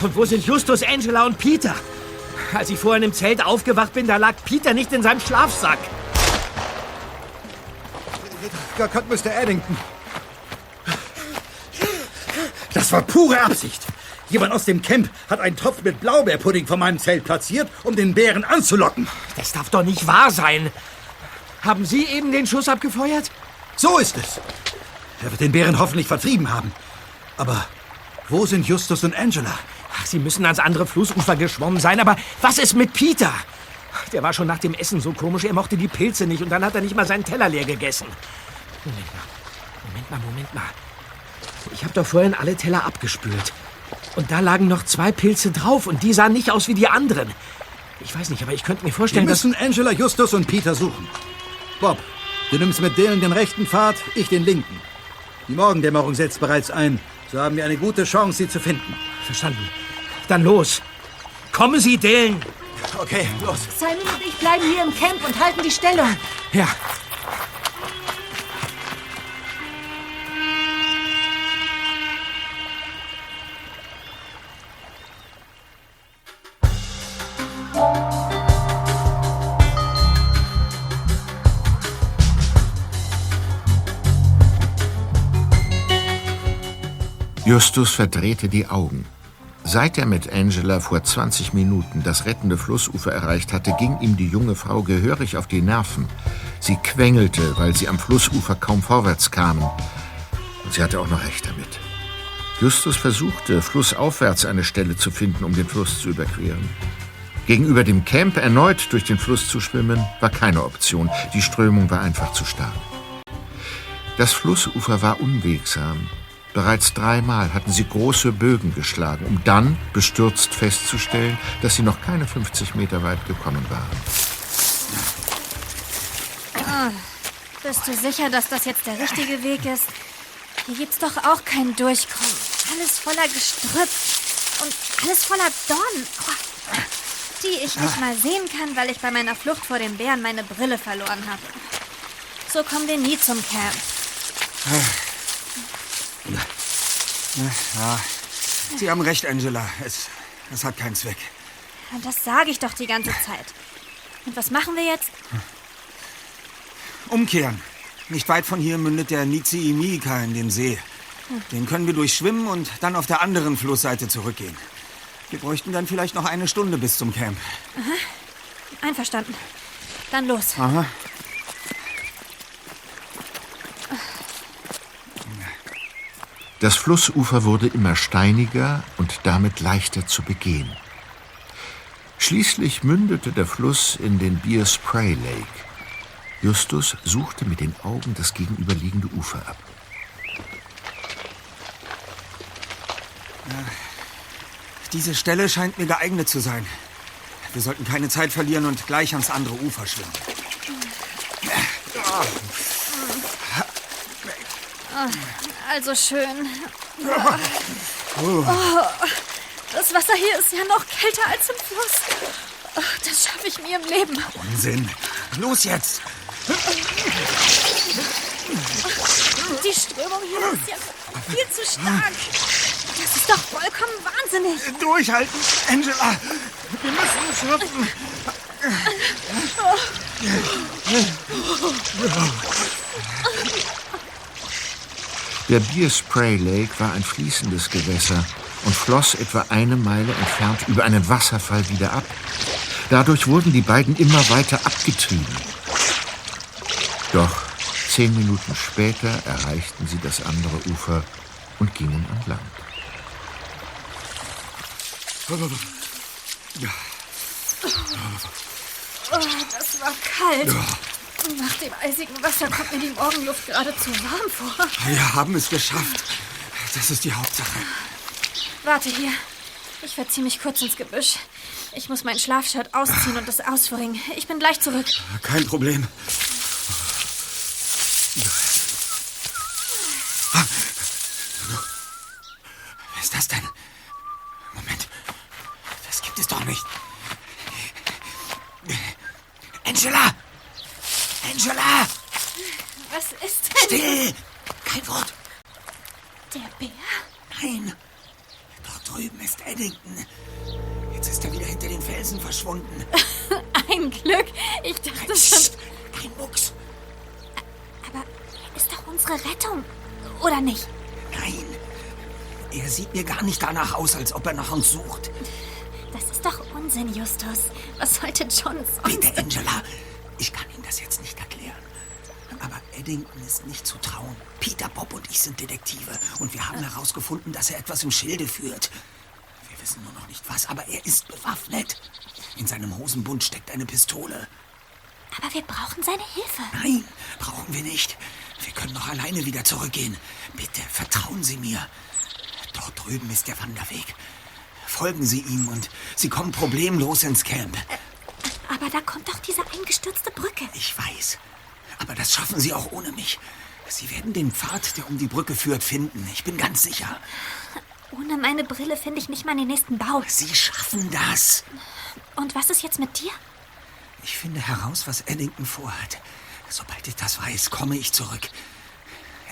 Und wo sind Justus, Angela und Peter? Als ich vorhin im Zelt aufgewacht bin, da lag Peter nicht in seinem Schlafsack. Gott, Mr. Addington. Das war pure Absicht. Jemand aus dem Camp hat einen Topf mit Blaubeerpudding vor meinem Zelt platziert, um den Bären anzulocken. Das darf doch nicht wahr sein. Haben Sie eben den Schuss abgefeuert? So ist es. Er wird den Bären hoffentlich vertrieben haben. Aber wo sind Justus und Angela? Ach, Sie müssen ans andere Flussufer geschwommen sein, aber was ist mit Peter? Der war schon nach dem Essen so komisch, er mochte die Pilze nicht und dann hat er nicht mal seinen Teller leer gegessen. Moment mal, Moment mal, Moment mal. Ich habe doch vorhin alle Teller abgespült. Und da lagen noch zwei Pilze drauf und die sahen nicht aus wie die anderen. Ich weiß nicht, aber ich könnte mir Wir vorstellen, dass... müssen Angela, Justus und Peter suchen. Bob, du nimmst mit Dylan den rechten Pfad, ich den linken. Die Morgendämmerung setzt bereits ein. So haben wir eine gute Chance, sie zu finden. Verstanden. Dann los. Kommen Sie, Dylan. Okay, los. Simon und ich bleiben hier im Camp und halten die Stellung. Ja. Justus verdrehte die Augen. Seit er mit Angela vor 20 Minuten das rettende Flussufer erreicht hatte, ging ihm die junge Frau gehörig auf die Nerven. Sie quengelte, weil sie am Flussufer kaum vorwärts kamen. Und sie hatte auch noch recht damit. Justus versuchte, flussaufwärts eine Stelle zu finden, um den Fluss zu überqueren. Gegenüber dem Camp erneut durch den Fluss zu schwimmen, war keine Option. Die Strömung war einfach zu stark. Das Flussufer war unwegsam. Bereits dreimal hatten sie große Bögen geschlagen, um dann bestürzt festzustellen, dass sie noch keine 50 Meter weit gekommen waren. Ah, bist du sicher, dass das jetzt der richtige Weg ist? Hier gibt's doch auch kein Durchkommen. Alles voller Gestrüpp und alles voller Dornen, oh, die ich nicht mal sehen kann, weil ich bei meiner Flucht vor den Bären meine Brille verloren habe. So kommen wir nie zum Camp. Ja, Sie haben recht, Angela. Es, es hat keinen Zweck. Das sage ich doch die ganze Zeit. Und was machen wir jetzt? Umkehren. Nicht weit von hier mündet der Niziimika in den See. Den können wir durchschwimmen und dann auf der anderen Flussseite zurückgehen. Wir bräuchten dann vielleicht noch eine Stunde bis zum Camp. Aha. Einverstanden. Dann los. Aha. Das Flussufer wurde immer steiniger und damit leichter zu begehen. Schließlich mündete der Fluss in den Beer Spray Lake. Justus suchte mit den Augen das gegenüberliegende Ufer ab. Diese Stelle scheint mir geeignet zu sein. Wir sollten keine Zeit verlieren und gleich ans andere Ufer schwimmen. Ah, Also schön. Oh, das Wasser hier ist ja noch kälter als im Fluss. Oh, Das schaffe ich mir im Leben. Unsinn. Los jetzt! Die Strömung hier ist ja viel zu stark. Das ist doch vollkommen wahnsinnig. Durchhalten, Angela. Wir müssen es schaffen. Der Beer Spray Lake war ein fließendes Gewässer und floss etwa eine Meile entfernt über einen Wasserfall wieder ab. Dadurch wurden die beiden immer weiter abgetrieben. Doch zehn Minuten später erreichten sie das andere Ufer und gingen an Land. Oh, das war kalt. Nach dem eisigen Wasser kommt mir die Morgenluft geradezu warm vor. Wir haben es geschafft. Das ist die Hauptsache. Warte hier. Ich verziehe mich kurz ins Gebüsch. Ich muss mein Schlafshirt ausziehen und es auswringen. Ich bin gleich zurück. Kein Problem. Wer ist das denn? Nicht danach aus, als ob er nach uns sucht. Das ist doch Unsinn, Justus. Was sollte John sonst... Bitte, Angela. Ich kann Ihnen das jetzt nicht erklären. Aber Eddington ist nicht zu trauen. Peter, Bob und ich sind Detektive. Und wir haben herausgefunden, dass er etwas im Schilde führt. Wir wissen nur noch nicht was, aber er ist bewaffnet. In seinem Hosenbund steckt eine Pistole. Aber wir brauchen seine Hilfe. Nein, brauchen wir nicht. Wir können noch alleine wieder zurückgehen. Bitte, vertrauen Sie mir. Dort drüben ist der Wanderweg. Folgen Sie ihm und Sie kommen problemlos ins Camp. Aber da kommt doch diese eingestürzte Brücke. Ich weiß. Aber das schaffen Sie auch ohne mich. Sie werden den Pfad, der um die Brücke führt, finden. Ich bin ganz sicher. Ohne meine Brille finde ich nicht mal den nächsten Bau. Sie schaffen das. Und was ist jetzt mit dir? Ich finde heraus, was Eddington vorhat. Sobald ich das weiß, komme ich zurück.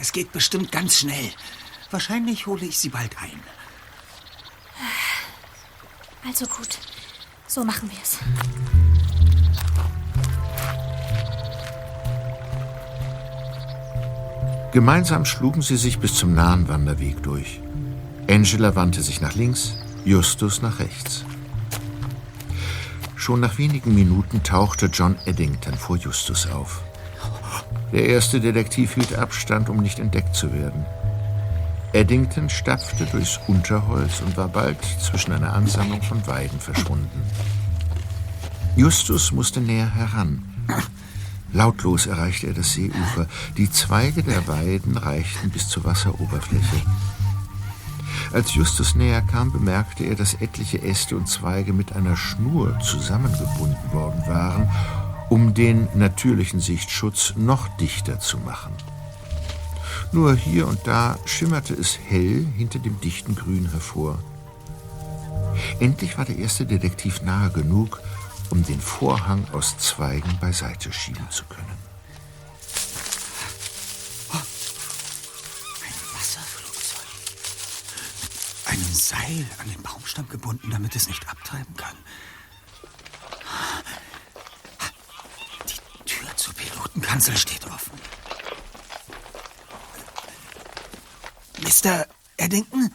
Es geht bestimmt ganz schnell. Wahrscheinlich hole ich Sie bald ein. Also gut. So machen wir es. Gemeinsam schlugen sie sich bis zum nahen Wanderweg durch. Angela wandte sich nach links, Justus nach rechts. Schon nach wenigen Minuten tauchte John Eddington vor Justus auf. Der erste Detektiv hielt Abstand, um nicht entdeckt zu werden. Eddington stapfte durchs Unterholz und war bald zwischen einer Ansammlung von Weiden verschwunden. Justus musste näher heran. Lautlos erreichte er das Seeufer. Die Zweige der Weiden reichten bis zur Wasseroberfläche. Als Justus näher kam, bemerkte er, dass etliche Äste und Zweige mit einer Schnur zusammengebunden worden waren, um den natürlichen Sichtschutz noch dichter zu machen. Nur hier und da schimmerte es hell hinter dem dichten Grün hervor. Endlich war der erste Detektiv nahe genug, um den Vorhang aus Zweigen beiseite schieben zu können. Ein Wasserflugzeug. Mit einem Seil an den Baumstamm gebunden, damit es nicht abtreiben kann. Die Tür zur Pilotenkanzel steht offen. Mr. Eddington?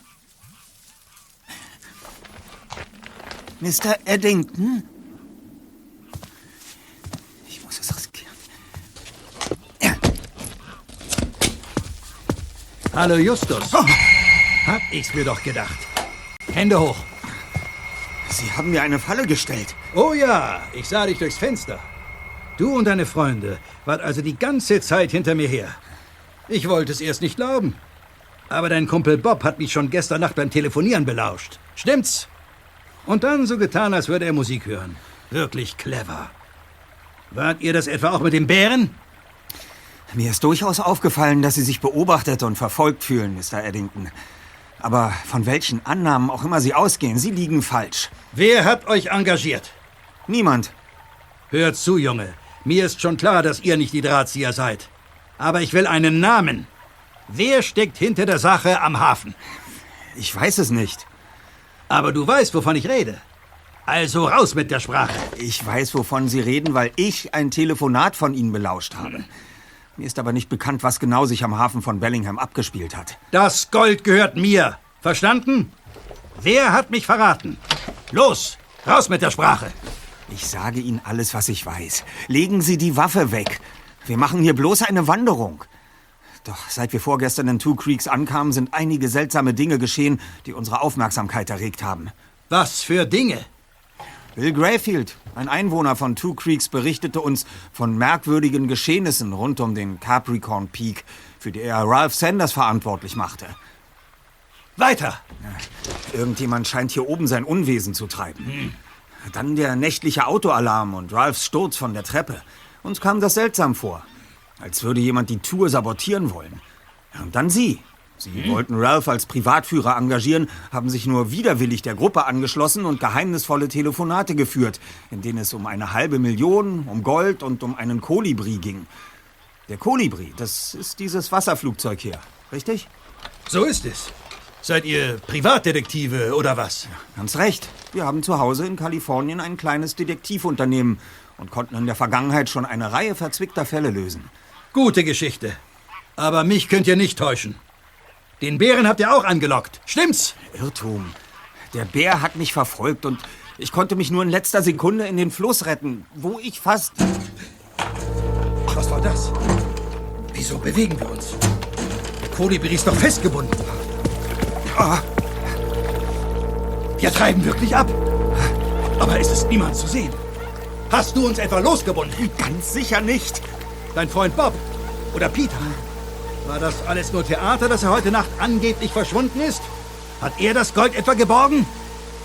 Mr. Eddington? Ich muss es riskieren. Hallo Justus. Hab ich's mir doch gedacht. Hände hoch. Sie haben mir eine Falle gestellt. Oh ja, ich sah dich durchs Fenster. Du und deine Freunde wart also die ganze Zeit hinter mir her. Ich wollte es erst nicht glauben. Aber dein Kumpel Bob hat mich schon gestern Nacht beim Telefonieren belauscht. Stimmt's? Und dann so getan, als würde er Musik hören. Wirklich clever. Wart ihr das etwa auch mit dem Bären? Mir ist durchaus aufgefallen, dass Sie sich beobachtet und verfolgt fühlen, Mr. Eddington. Aber von welchen Annahmen auch immer Sie ausgehen, Sie liegen falsch. Wer hat euch engagiert? Niemand. Hört zu, Junge. Mir ist schon klar, dass ihr nicht die Drahtzieher seid. Aber ich will einen Namen. Wer steckt hinter der Sache am Hafen? Ich weiß es nicht. Aber du weißt, wovon ich rede. Also raus mit der Sprache. Ich weiß, wovon Sie reden, weil ich ein Telefonat von Ihnen belauscht habe. Mir ist aber nicht bekannt, was genau sich am Hafen von Bellingham abgespielt hat. Das Gold gehört mir. Verstanden? Wer hat mich verraten? Los, raus mit der Sprache. Ich sage Ihnen alles, was ich weiß. Legen Sie die Waffe weg. Wir machen hier bloß eine Wanderung. Doch seit wir vorgestern in Two Creeks ankamen, sind einige seltsame Dinge geschehen, die unsere Aufmerksamkeit erregt haben. Was für Dinge? Bill Grayfield, ein Einwohner von Two Creeks, berichtete uns von merkwürdigen Geschehnissen rund um den Capricorn Peak, für die er Ralph Sanders verantwortlich machte. Weiter! Irgendjemand scheint hier oben sein Unwesen zu treiben. Dann der nächtliche Autoalarm und Ralphs Sturz von der Treppe. Uns kam das seltsam vor. Als würde jemand die Tour sabotieren wollen. Und dann Sie. Sie wollten Ralph als Privatführer engagieren, haben sich nur widerwillig der Gruppe angeschlossen und geheimnisvolle Telefonate geführt, in denen es um eine halbe Million, um Gold und um einen Kolibri ging. Der Kolibri, das ist dieses Wasserflugzeug hier, richtig? So ist es. Seid ihr Privatdetektive oder was? Ganz recht. Wir haben zu Hause in Kalifornien ein kleines Detektivunternehmen und konnten in der Vergangenheit schon eine Reihe verzwickter Fälle lösen. Gute Geschichte. Aber mich könnt ihr nicht täuschen. Den Bären habt ihr auch angelockt. Stimmt's? Irrtum. Der Bär hat mich verfolgt und ich konnte mich nur in letzter Sekunde in den Fluss retten, wo ich fast... Was war das? Wieso bewegen wir uns? Der Kolibri ist doch festgebunden. Ah. Wir treiben wirklich ab. Aber es ist niemand zu sehen. Hast du uns etwa losgebunden? Ganz sicher nicht. Dein Freund Bob oder Peter? War das alles nur Theater, dass er heute Nacht angeblich verschwunden ist? Hat er das Gold etwa geborgen?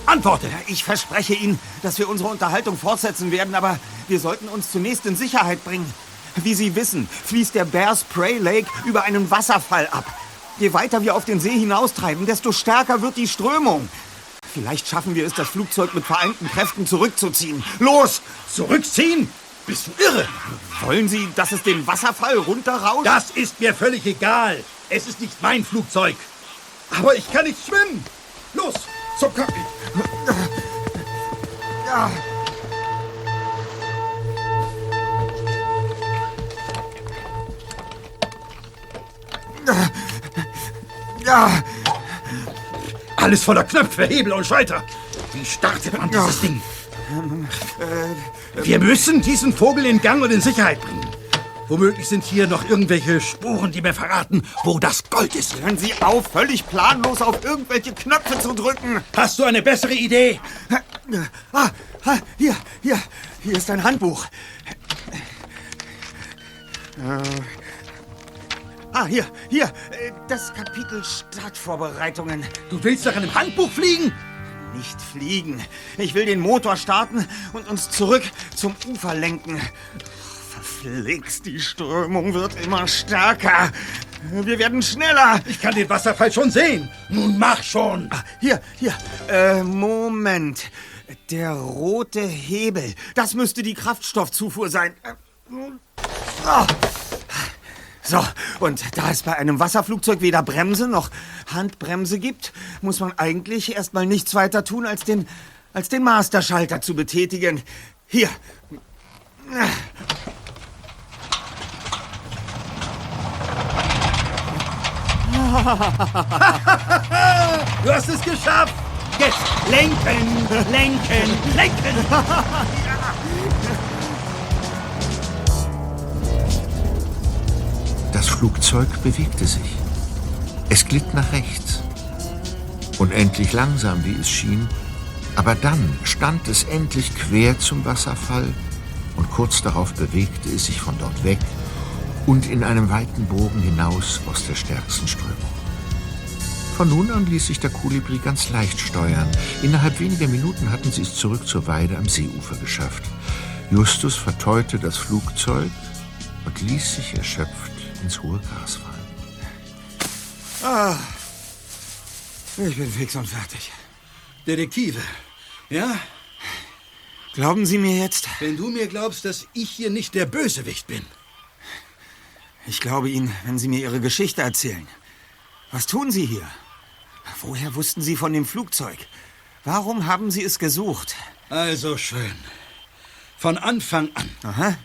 Antworte! Ich verspreche Ihnen, dass wir unsere Unterhaltung fortsetzen werden, aber wir sollten uns zunächst in Sicherheit bringen. Wie Sie wissen, fließt der Bear Spray Lake über einen Wasserfall ab. Je weiter wir auf den See hinaustreiben, desto stärker wird die Strömung. Vielleicht schaffen wir es, das Flugzeug mit vereinten Kräften zurückzuziehen. Los! Zurückziehen? Bist du irre? Wollen Sie, dass es den Wasserfall runterrauscht? Das ist mir völlig egal. Es ist nicht mein Flugzeug. Aber ich kann nicht schwimmen. Los, zum Cockpit. Ja. Ja. Alles voller Knöpfe, Hebel und Schalter. Wie startet man dieses Ding? Wir müssen diesen Vogel in Gang und in Sicherheit bringen. Womöglich sind hier noch irgendwelche Spuren, die mir verraten, wo das Gold ist. Hören Sie auf, völlig planlos auf irgendwelche Knöpfe zu drücken. Hast du eine bessere Idee? Ah, ah, hier, hier, hier ist ein Handbuch. Äh, ah, hier, hier, äh, das Kapitel Startvorbereitungen. Du willst nach einem Handbuch fliegen? Nicht fliegen. Ich will den Motor starten und uns zurück zum Ufer lenken. Verflixt, die Strömung wird immer stärker. Wir werden schneller. Ich kann den Wasserfall schon sehen. Nun mach schon. Ah, Hier, hier. Äh, Moment. Der rote Hebel. Das müsste die Kraftstoffzufuhr sein. Äh, ah. So, und da es bei einem Wasserflugzeug weder Bremse noch Handbremse gibt, muss man eigentlich erstmal nichts weiter tun, als den, als den Masterschalter zu betätigen. Hier. Du hast es geschafft. Jetzt lenken, lenken, lenken. Das Flugzeug bewegte sich. Es glitt nach rechts. Unendlich langsam, wie es schien, aber dann stand es endlich quer zum Wasserfall und kurz darauf bewegte es sich von dort weg und in einem weiten Bogen hinaus aus der stärksten Strömung. Von nun an ließ sich der Kolibri ganz leicht steuern. Innerhalb weniger Minuten hatten sie es zurück zur Weide am Seeufer geschafft. Justus verteute das Flugzeug und ließ sich erschöpft ins hohe Gras fallen. Ah, ich bin fix und fertig. Detektive, ja? Glauben Sie mir jetzt? Wenn du mir glaubst, dass ich hier nicht der Bösewicht bin. Ich glaube Ihnen, wenn Sie mir Ihre Geschichte erzählen. Was tun Sie hier? Woher wussten Sie von dem Flugzeug? Warum haben Sie es gesucht? Also schön. Von Anfang an. Aha.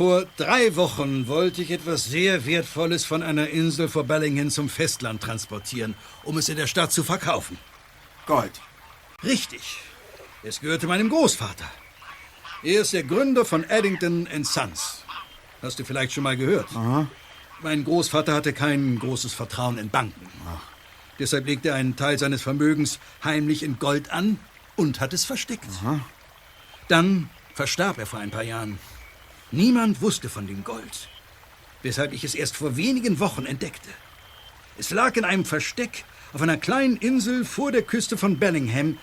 Vor drei Wochen wollte ich etwas sehr Wertvolles von einer Insel vor Bellingham zum Festland transportieren, um es in der Stadt zu verkaufen. Gold. Richtig. Es gehörte meinem Großvater. Er ist der Gründer von Eddington Sons. Hast du vielleicht schon mal gehört? Aha. Mein Großvater hatte kein großes Vertrauen in Banken. Deshalb legte er einen Teil seines Vermögens heimlich in Gold an und hat es versteckt. Dann verstarb er vor ein paar Jahren. Niemand wusste von dem Gold, weshalb ich es erst vor wenigen Wochen entdeckte. Es lag in einem Versteck auf einer kleinen Insel vor der Küste von Bellingham,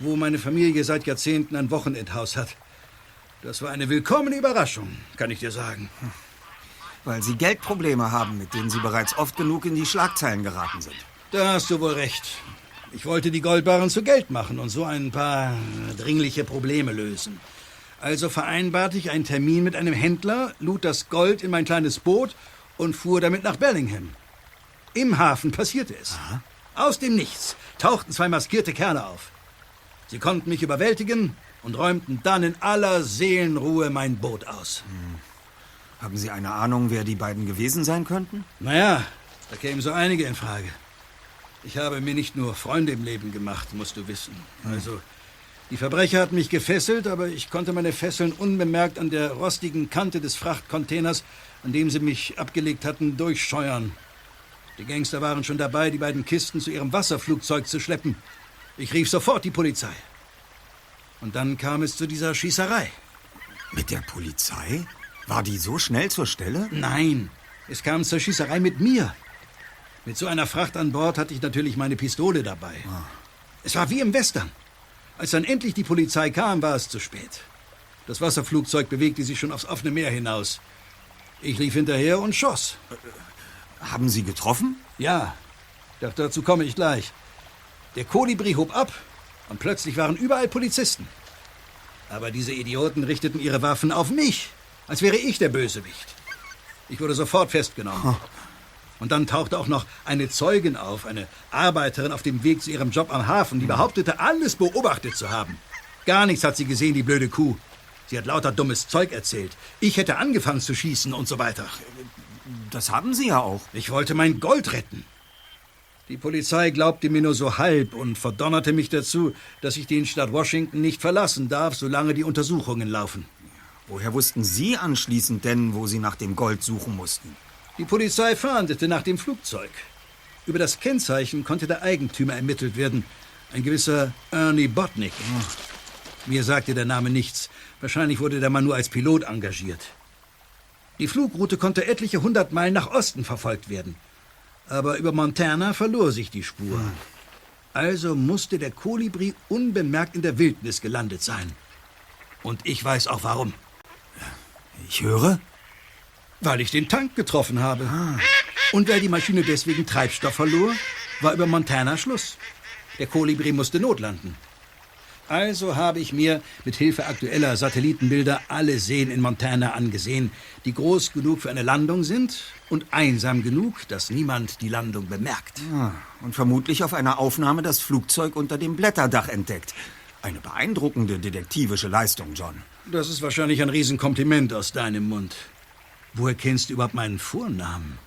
wo meine Familie seit Jahrzehnten ein Wochenendhaus hat. Das war eine willkommene Überraschung, kann ich dir sagen. Weil Sie Geldprobleme haben, mit denen Sie bereits oft genug in die Schlagzeilen geraten sind. Da hast du wohl recht. Ich wollte die Goldbarren zu Geld machen und so ein paar dringliche Probleme lösen. Also vereinbarte ich einen Termin mit einem Händler, lud das Gold in mein kleines Boot und fuhr damit nach Bellingham. Im Hafen passierte es. Aus dem Nichts tauchten zwei maskierte Kerle auf. Sie konnten mich überwältigen und räumten dann in aller Seelenruhe mein Boot aus. Hm. Haben Sie eine Ahnung, wer die beiden gewesen sein könnten? Naja, da kämen so einige in Frage. Ich habe mir nicht nur Freunde im Leben gemacht, musst du wissen. Also, die Verbrecher hatten mich gefesselt, aber ich konnte meine Fesseln unbemerkt an der rostigen Kante des Frachtcontainers, an dem sie mich abgelegt hatten, durchscheuern. Die Gangster waren schon dabei, die beiden Kisten zu ihrem Wasserflugzeug zu schleppen. Ich rief sofort die Polizei. Und dann kam es zu dieser Schießerei. Mit der Polizei? War die so schnell zur Stelle? Nein, es kam zur Schießerei mit mir. Mit so einer Fracht an Bord hatte ich natürlich meine Pistole dabei. Ah. Es war wie im Western. Als dann endlich die Polizei kam, war es zu spät. Das Wasserflugzeug bewegte sich schon aufs offene Meer hinaus. Ich lief hinterher und schoss. Haben Sie getroffen? Ja, doch dazu komme ich gleich. Der Kolibri hob ab und plötzlich waren überall Polizisten. Aber diese Idioten richteten ihre Waffen auf mich, als wäre ich der Bösewicht. Ich wurde sofort festgenommen. Und dann tauchte auch noch eine Zeugin auf, eine Arbeiterin auf dem Weg zu ihrem Job am Hafen, die behauptete, alles beobachtet zu haben. Gar nichts hat sie gesehen, die blöde Kuh. Sie hat lauter dummes Zeug erzählt. Ich hätte angefangen zu schießen und so weiter. Das haben Sie ja auch. Ich wollte mein Gold retten. Die Polizei glaubte mir nur so halb und verdonnerte mich dazu, dass ich die Stadt Washington nicht verlassen darf, solange die Untersuchungen laufen. Woher wussten Sie anschließend denn, wo Sie nach dem Gold suchen mussten? Die Polizei fahndete nach dem Flugzeug. Über das Kennzeichen konnte der Eigentümer ermittelt werden. Ein gewisser Ernie Botnick. Mir sagte der Name nichts. Wahrscheinlich wurde der Mann nur als Pilot engagiert. Die Flugroute konnte etliche hundert Meilen nach Osten verfolgt werden. Aber über Montana verlor sich die Spur. Also musste der Kolibri unbemerkt in der Wildnis gelandet sein. Und ich weiß auch warum. Ich höre? Weil ich den Tank getroffen habe. Und weil die Maschine deswegen Treibstoff verlor, war über Montana Schluss. Der Kolibri musste notlanden. Also habe ich mir mit Hilfe aktueller Satellitenbilder alle Seen in Montana angesehen, die groß genug für eine Landung sind und einsam genug, dass niemand die Landung bemerkt. Ah, und vermutlich auf einer Aufnahme das Flugzeug unter dem Blätterdach entdeckt. Eine beeindruckende detektivische Leistung, John. Das ist wahrscheinlich ein Riesenkompliment aus deinem Mund. Woher kennst du überhaupt meinen Vornamen?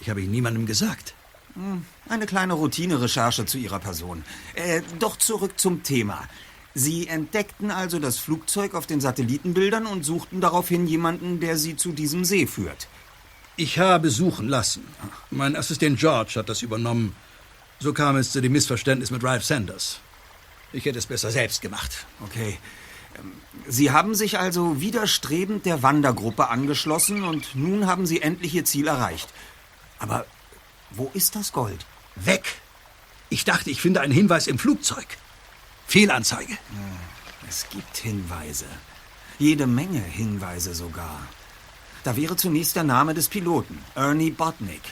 Ich habe ihn niemandem gesagt. Hm, Eine kleine Routinerecherche zu Ihrer Person. Äh, doch zurück zum Thema. Sie entdeckten also das Flugzeug auf den Satellitenbildern und suchten daraufhin jemanden, der Sie zu diesem See führt. Ich habe suchen lassen. Mein Assistent George hat das übernommen. So kam es zu dem Missverständnis mit Ralph Sanders. Ich hätte es besser selbst gemacht. Okay. Sie haben sich also widerstrebend der Wandergruppe angeschlossen und nun haben Sie endlich Ihr Ziel erreicht. Aber wo ist das Gold? Weg! Ich dachte, ich finde einen Hinweis im Flugzeug. Fehlanzeige. Es gibt Hinweise. Jede Menge Hinweise sogar. Da wäre zunächst der Name des Piloten, Ernie Botnick.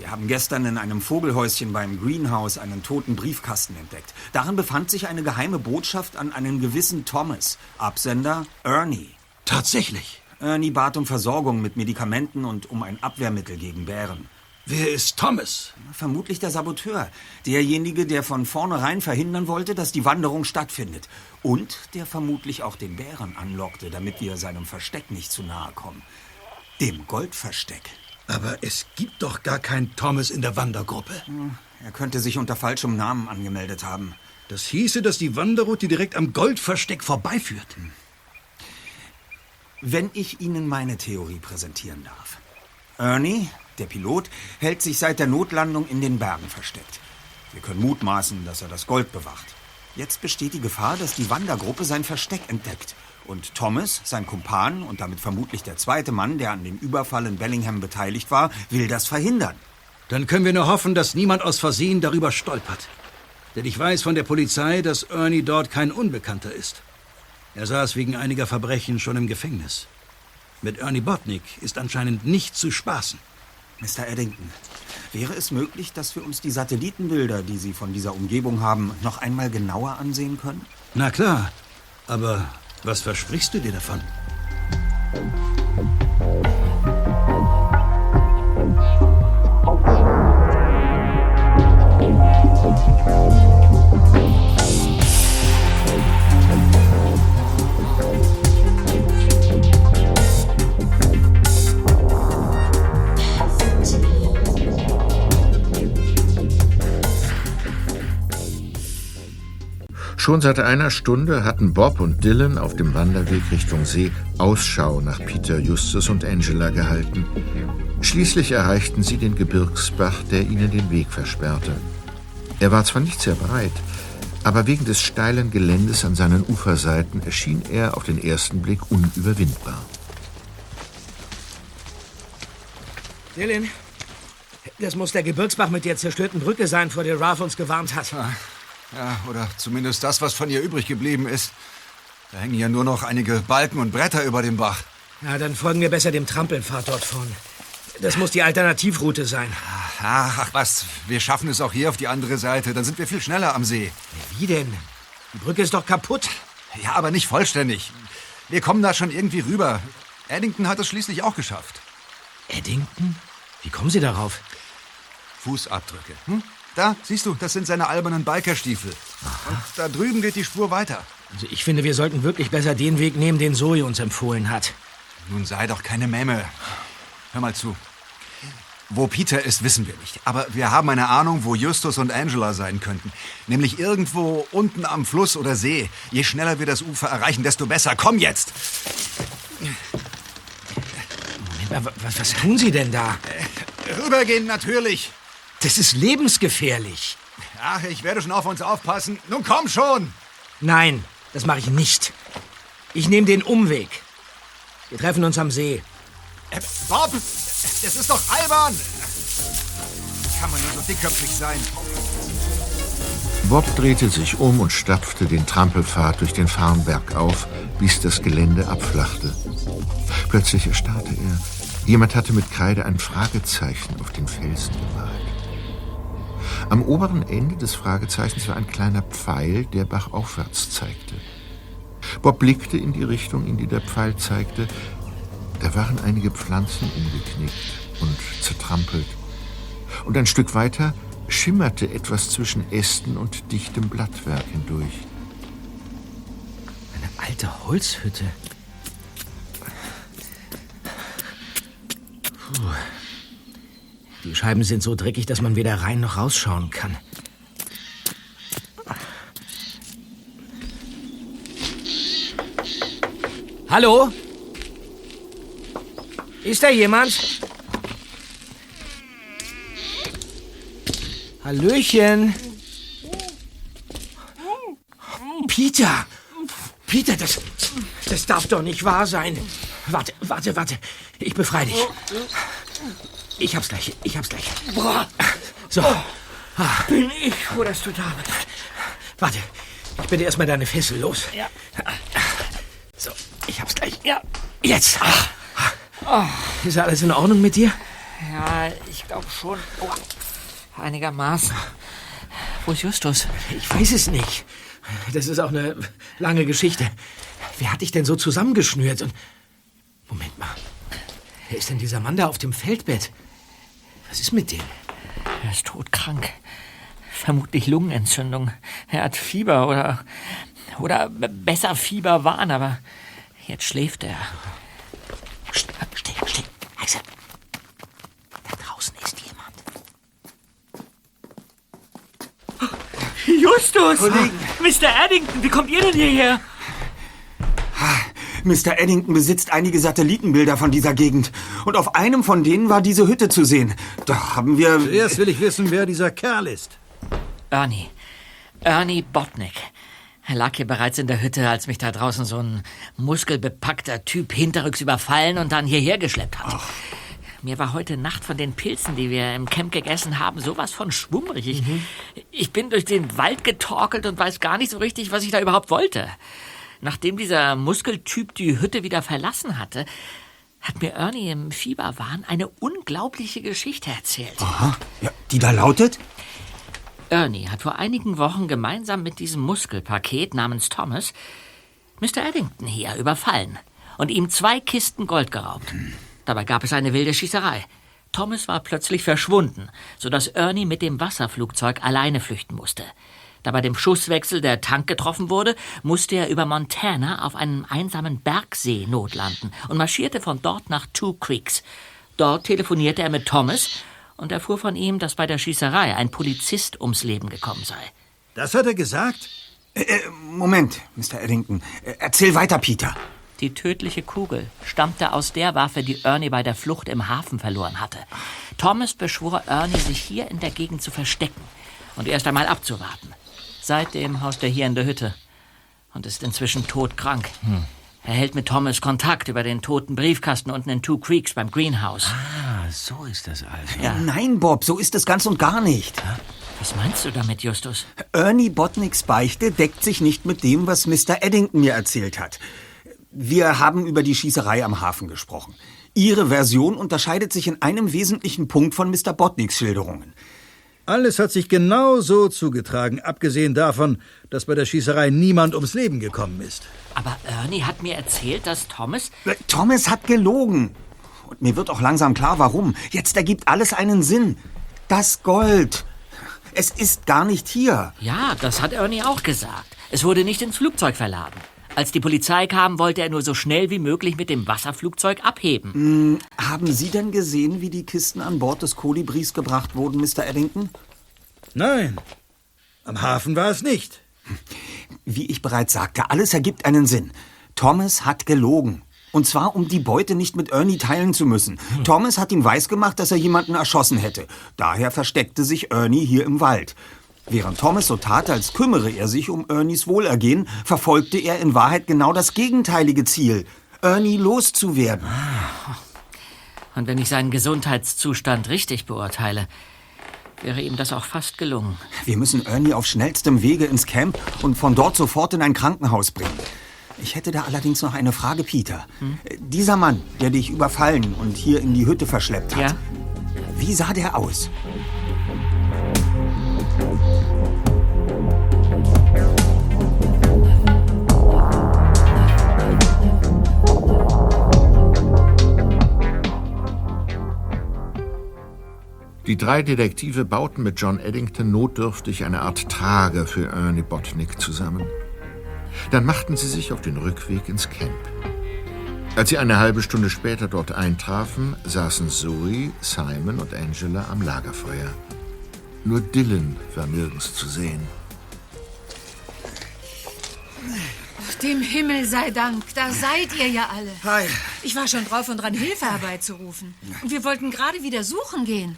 Wir haben gestern in einem Vogelhäuschen beim Greenhouse einen toten Briefkasten entdeckt. Darin befand sich eine geheime Botschaft an einen gewissen Thomas. Absender Ernie. Tatsächlich. Ernie bat um Versorgung mit Medikamenten und um ein Abwehrmittel gegen Bären. Wer ist Thomas? Vermutlich der Saboteur. Derjenige, der von vornherein verhindern wollte, dass die Wanderung stattfindet. Und der vermutlich auch den Bären anlockte, damit wir seinem Versteck nicht zu nahe kommen. Dem Goldversteck. Aber es gibt doch gar keinen Thomas in der Wandergruppe. Hm, Er könnte sich unter falschem Namen angemeldet haben. Das hieße, dass die Wanderroute direkt am Goldversteck vorbeiführt. Wenn ich Ihnen meine Theorie präsentieren darf. Ernie, der Pilot, hält sich seit der Notlandung in den Bergen versteckt. Wir können mutmaßen, dass er das Gold bewacht. Jetzt besteht die Gefahr, dass die Wandergruppe sein Versteck entdeckt. Und Thomas, sein Kumpan und damit vermutlich der zweite Mann, der an dem Überfall in Bellingham beteiligt war, will das verhindern. Dann können wir nur hoffen, dass niemand aus Versehen darüber stolpert. Denn ich weiß von der Polizei, dass Ernie dort kein Unbekannter ist. Er saß wegen einiger Verbrechen schon im Gefängnis. Mit Ernie Botnick ist anscheinend nicht zu spaßen. Mr. Eddington, wäre es möglich, dass wir uns die Satellitenbilder, die Sie von dieser Umgebung haben, noch einmal genauer ansehen können? Na klar, aber was versprichst du dir davon? Schon seit einer Stunde hatten Bob und Dylan auf dem Wanderweg Richtung See Ausschau nach Peter, Justus und Angela gehalten. Schließlich erreichten sie den Gebirgsbach, der ihnen den Weg versperrte. Er war zwar nicht sehr breit, aber wegen des steilen Geländes an seinen Uferseiten erschien er auf den ersten Blick unüberwindbar. Dylan, das muss der Gebirgsbach mit der zerstörten Brücke sein, vor der Ralph uns gewarnt hat. Ja, oder zumindest das, was von ihr übrig geblieben ist. Da hängen ja nur noch einige Balken und Bretter über dem Bach. Na, dann folgen wir besser dem Trampelpfad dort vorn. Das muss die Alternativroute sein. Ach, ach was, wir schaffen es auch hier auf die andere Seite. Dann sind wir viel schneller am See. Wie denn? Die Brücke ist doch kaputt. Ja, aber nicht vollständig. Wir kommen da schon irgendwie rüber. Eddington hat es schließlich auch geschafft. Eddington? Wie kommen Sie darauf? Fußabdrücke. Hm? Da, siehst du, das sind seine albernen Bikerstiefel. Und da drüben geht die Spur weiter. Also ich finde, wir sollten wirklich besser den Weg nehmen, den Zoe uns empfohlen hat. Nun sei doch keine Memme. Hör mal zu. Wo Peter ist, wissen wir nicht. Aber wir haben eine Ahnung, wo Justus und Angela sein könnten. Nämlich irgendwo unten am Fluss oder See. Je schneller wir das Ufer erreichen, desto besser. Komm jetzt! Moment was, was tun Sie denn da? Rübergehen natürlich. Das ist lebensgefährlich. Ach, ich werde schon auf uns aufpassen. Nun komm schon! Nein, das mache ich nicht. Ich nehme den Umweg. Wir treffen uns am See. Äh, Bob, das ist doch albern! Wie kann man nur so dickköpfig sein? Bob drehte sich um und stapfte den Trampelpfad durch den Farnberg auf, bis das Gelände abflachte. Plötzlich erstarrte er. Jemand hatte mit Kreide ein Fragezeichen auf den Felsen gemalt. Am oberen Ende des Fragezeichens war ein kleiner Pfeil, der bachaufwärts zeigte. Bob blickte in die Richtung, in die der Pfeil zeigte. Da waren einige Pflanzen umgeknickt und zertrampelt. Und ein Stück weiter schimmerte etwas zwischen Ästen und dichtem Blattwerk hindurch. Eine alte Holzhütte. Puh. Die Scheiben sind so dreckig, dass man weder rein noch rausschauen kann. Hallo? Ist da jemand? Hallöchen. Peter! Peter, das, das darf doch nicht wahr sein. Warte, warte, warte. Ich befreie dich. Ich hab's gleich, ich hab's gleich. Boah. So. Ah. Bin ich froh, dass du da bist. Warte, ich bitte erstmal deine Fessel los. Ja. So, ich hab's gleich. Ja. Jetzt. Oh. Ist alles in Ordnung mit dir? Ja, ich glaube schon. Oh, einigermaßen. Wo ist Justus? Ich weiß es nicht. Das ist auch eine lange Geschichte. Wer hat dich denn so zusammengeschnürt? Und Moment mal. Wer ist denn dieser Mann da auf dem Feldbett? Was ist mit dem? Er ist todkrank. Vermutlich Lungenentzündung. Er hat Fieber oder. oder besser Fieberwahn, aber jetzt schläft er. Still, still, still. Da draußen ist jemand. Justus! Kollegen. Mr. Addington, wie kommt ihr denn hierher? Mr. Eddington besitzt einige Satellitenbilder von dieser Gegend. Und auf einem von denen war diese Hütte zu sehen. Da haben wir. Zuerst will ich wissen, wer dieser Kerl ist. Ernie. Ernie Botnick. Er lag hier bereits in der Hütte, als mich da draußen so ein muskelbepackter Typ hinterrücks überfallen und dann hierher geschleppt hat. Ach. Mir war heute Nacht von den Pilzen, die wir im Camp gegessen haben, sowas von schwummrig. Ich, ich bin durch den Wald getorkelt und weiß gar nicht so richtig, was ich da überhaupt wollte. Nachdem dieser Muskeltyp die Hütte wieder verlassen hatte, hat mir Ernie im Fieberwahn eine unglaubliche Geschichte erzählt. Aha. Ja, die da lautet? Ernie hat vor einigen Wochen gemeinsam mit diesem Muskelpaket namens Thomas Mr. Eddington hier überfallen und ihm zwei Kisten Gold geraubt. Dabei gab es eine wilde Schießerei. Thomas war plötzlich verschwunden, sodass Ernie mit dem Wasserflugzeug alleine flüchten musste. Da bei dem Schusswechsel der Tank getroffen wurde, musste er über Montana auf einem einsamen Bergsee notlanden und marschierte von dort nach Two Creeks. Dort telefonierte er mit Thomas und erfuhr von ihm, dass bei der Schießerei ein Polizist ums Leben gekommen sei. Das hat er gesagt? Äh, äh, Moment, Mr. Eddington. Äh, erzähl weiter, Peter. Die tödliche Kugel stammte aus der Waffe, die Ernie bei der Flucht im Hafen verloren hatte. Thomas beschwor Ernie, sich hier in der Gegend zu verstecken und erst einmal abzuwarten. Seitdem haust er hier in der Hütte und ist inzwischen todkrank. Hm. Er hält mit Thomas Kontakt über den toten Briefkasten unten in Two Creeks beim Greenhouse. Ah, so ist das also. Ja. Nein, Bob, so ist es ganz und gar nicht. Was meinst du damit, Justus? Ernie Botnicks Beichte deckt sich nicht mit dem, was Mr. Eddington mir erzählt hat. Wir haben über die Schießerei am Hafen gesprochen. Ihre Version unterscheidet sich in einem wesentlichen Punkt von Mr. Botnicks Schilderungen. Alles hat sich genau so zugetragen, abgesehen davon, dass bei der Schießerei niemand ums Leben gekommen ist. Aber Ernie hat mir erzählt, dass Thomas... Thomas hat gelogen. Und mir wird auch langsam klar, warum. Jetzt ergibt alles einen Sinn. Das Gold. Es ist gar nicht hier. Ja, das hat Ernie auch gesagt. Es wurde nicht ins Flugzeug verladen. Als die Polizei kam, wollte er nur so schnell wie möglich mit dem Wasserflugzeug abheben. Hm, haben Sie denn gesehen, wie die Kisten an Bord des Kolibris gebracht wurden, Mr. Eddington? Nein. Am Hafen war es nicht. Wie ich bereits sagte, alles ergibt einen Sinn. Thomas hat gelogen. Und zwar, um die Beute nicht mit Ernie teilen zu müssen. Thomas hat ihm weisgemacht, dass er jemanden erschossen hätte. Daher versteckte sich Ernie hier im Wald. Während Thomas so tat, als kümmere er sich um Ernies Wohlergehen, verfolgte er in Wahrheit genau das gegenteilige Ziel, Ernie loszuwerden. Und wenn ich seinen Gesundheitszustand richtig beurteile, wäre ihm das auch fast gelungen. Wir müssen Ernie auf schnellstem Wege ins Camp und von dort sofort in ein Krankenhaus bringen. Ich hätte da allerdings noch eine Frage, Peter. Dieser Mann, der dich überfallen und hier in die Hütte verschleppt hat, Ja? wie sah der aus? Die drei Detektive bauten mit John Eddington notdürftig eine Art Trage für Ernie Botnick zusammen. Dann machten sie sich auf den Rückweg ins Camp. Als sie eine halbe Stunde später dort eintrafen, saßen Zoe, Simon und Angela am Lagerfeuer. Nur Dylan war nirgends zu sehen. Dem Himmel sei Dank, da seid ihr ja alle. Hi. Ich war schon drauf und dran, Hilfe herbeizurufen. Und wir wollten gerade wieder suchen gehen.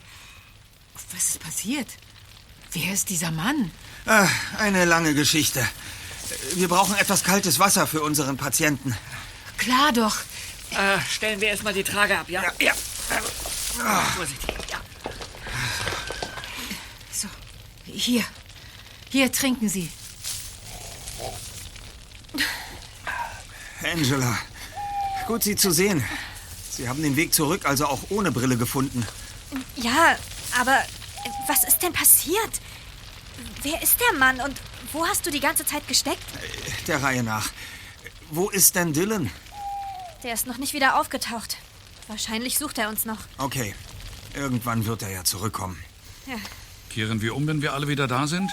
Was ist passiert? Wer ist dieser Mann? Ah, eine lange Geschichte. Wir brauchen etwas kaltes Wasser für unseren Patienten. Klar doch. Äh, stellen wir erstmal die Trage ab, ja? Ja. Vorsichtig, ja. So, hier. Hier trinken Sie. Angela, gut Sie zu sehen. Sie haben den Weg zurück also auch ohne Brille gefunden. Ja, aber äh, was ist denn passiert? Wer ist der Mann und wo hast du die ganze Zeit gesteckt? Der Reihe nach. Wo ist denn Dylan? Der ist noch nicht wieder aufgetaucht. Wahrscheinlich sucht er uns noch. Okay, irgendwann wird er ja zurückkommen. Ja. Kehren wir um, wenn wir alle wieder da sind?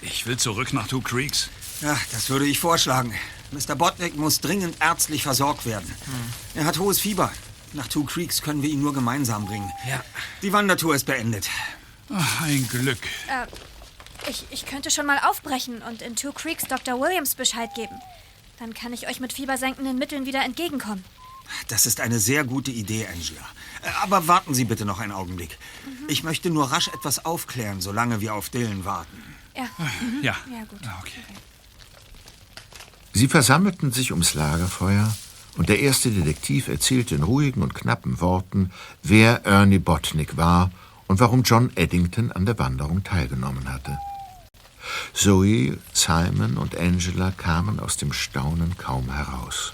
Ich will zurück nach Two Creeks. Ja, das würde ich vorschlagen. Mr. Botnick muss dringend ärztlich versorgt werden. Er hat hohes Fieber. Nach Two Creeks können wir ihn nur gemeinsam bringen. Ja. Die Wandertour ist beendet. Ach, ein Glück. Äh, ich, ich könnte schon mal aufbrechen und in Two Creeks Dr. Williams Bescheid geben. Dann kann ich euch mit fiebersenkenden Mitteln wieder entgegenkommen. Das ist eine sehr gute Idee, Angela. Äh, Aber warten Sie bitte noch einen Augenblick. Ich möchte nur rasch etwas aufklären, solange wir auf Dylan warten. Ja. Mhm. Ja. Ja, gut. Sie versammelten sich ums Lagerfeuer und der erste Detektiv erzählte in ruhigen und knappen Worten, wer Ernie Botnick war und warum John Eddington an der Wanderung teilgenommen hatte. Zoe, Simon und Angela kamen aus dem Staunen kaum heraus.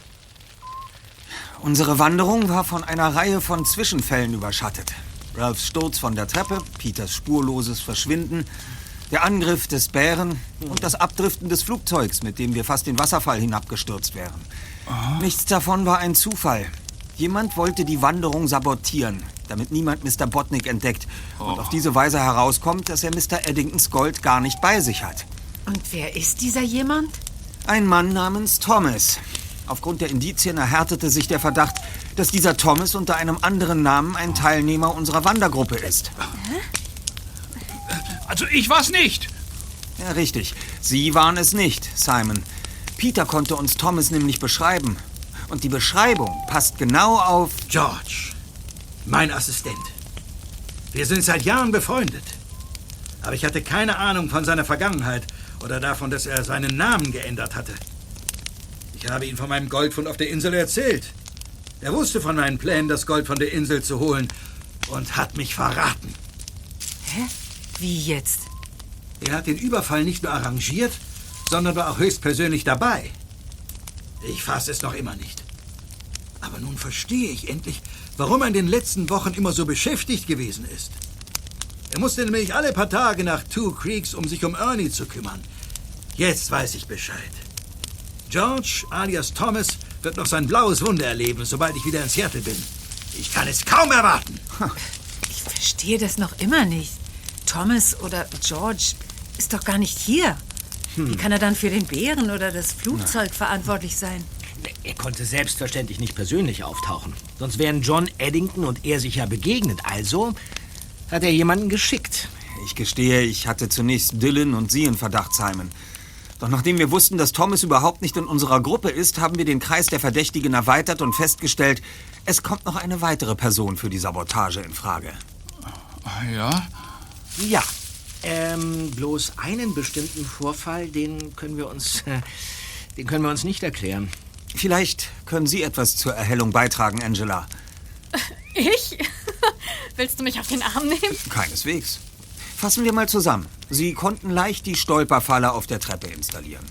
Unsere Wanderung war von einer Reihe von Zwischenfällen überschattet. Ralphs Sturz von der Treppe, Peters spurloses Verschwinden, der Angriff des Bären und das Abdriften des Flugzeugs, mit dem wir fast den Wasserfall hinabgestürzt wären. Nichts davon war ein Zufall. Jemand wollte die Wanderung sabotieren, damit niemand Mr. Botnick entdeckt und auf diese Weise herauskommt, dass er Mr. Eddingtons Gold gar nicht bei sich hat. Und wer ist dieser jemand? Ein Mann namens Thomas. Aufgrund der Indizien erhärtete sich der Verdacht, dass dieser Thomas unter einem anderen Namen ein Teilnehmer unserer Wandergruppe ist. Also ich war's nicht. Ja, richtig. Sie waren es nicht, Simon. Peter konnte uns Thomas nämlich beschreiben. Und die Beschreibung passt genau auf... George, mein Assistent. Wir sind seit Jahren befreundet. Aber ich hatte keine Ahnung von seiner Vergangenheit oder davon, dass er seinen Namen geändert hatte. Ich habe ihm von meinem Goldfund auf der Insel erzählt. Er wusste von meinen Plänen, das Gold von der Insel zu holen und hat mich verraten. Hä? Wie jetzt? Er hat den Überfall nicht nur arrangiert, sondern war auch höchstpersönlich dabei. Ich fasse es noch immer nicht. Aber nun verstehe ich endlich, warum er in den letzten Wochen immer so beschäftigt gewesen ist. Er musste nämlich alle paar Tage nach Two Creeks, um sich um Ernie zu kümmern. Jetzt weiß ich Bescheid. George alias Thomas wird noch sein blaues Wunder erleben, sobald ich wieder in Seattle bin. Ich kann es kaum erwarten. Ich verstehe das noch immer nicht. Thomas oder George ist doch gar nicht hier. Wie kann er dann für den Bären oder das Flugzeug verantwortlich sein? Er konnte selbstverständlich nicht persönlich auftauchen. Sonst wären John Eddington und er sich ja begegnet. Also hat er jemanden geschickt. Ich gestehe, ich hatte zunächst Dylan und Sie in Verdacht, Simon. Doch nachdem wir wussten, dass Thomas überhaupt nicht in unserer Gruppe ist, haben wir den Kreis der Verdächtigen erweitert und festgestellt, es kommt noch eine weitere Person für die Sabotage in Frage. Ja? Ja. Ähm, bloß einen bestimmten Vorfall, den können wir uns, äh, den können wir uns nicht erklären. Vielleicht können Sie etwas zur Erhellung beitragen, Angela. Ich? Willst du mich auf den Arm nehmen? Keineswegs. Fassen wir mal zusammen. Sie konnten leicht die Stolperfalle auf der Treppe installieren.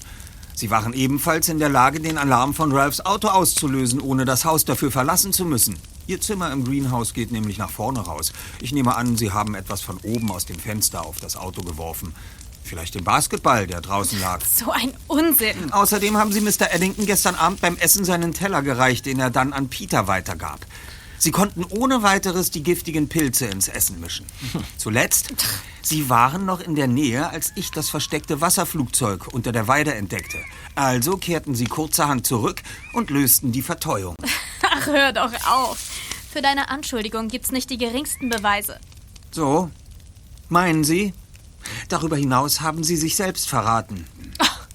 Sie waren ebenfalls in der Lage, den Alarm von Ralphs Auto auszulösen, ohne das Haus dafür verlassen zu müssen. Ihr Zimmer im Greenhouse geht nämlich nach vorne raus. Ich nehme an, Sie haben etwas von oben aus dem Fenster auf das Auto geworfen. Vielleicht den Basketball, der draußen lag. So ein Unsinn. Außerdem haben Sie Mr. Eddington gestern Abend beim Essen seinen Teller gereicht, den er dann an Peter weitergab. Sie konnten ohne weiteres die giftigen Pilze ins Essen mischen. Zuletzt, Sie waren noch in der Nähe, als ich das versteckte Wasserflugzeug unter der Weide entdeckte. Also kehrten Sie kurzerhand zurück und lösten die Verteuung. Ach, hör doch auf. Für deine Anschuldigung gibt's nicht die geringsten Beweise. So? Meinen Sie? Darüber hinaus haben Sie sich selbst verraten.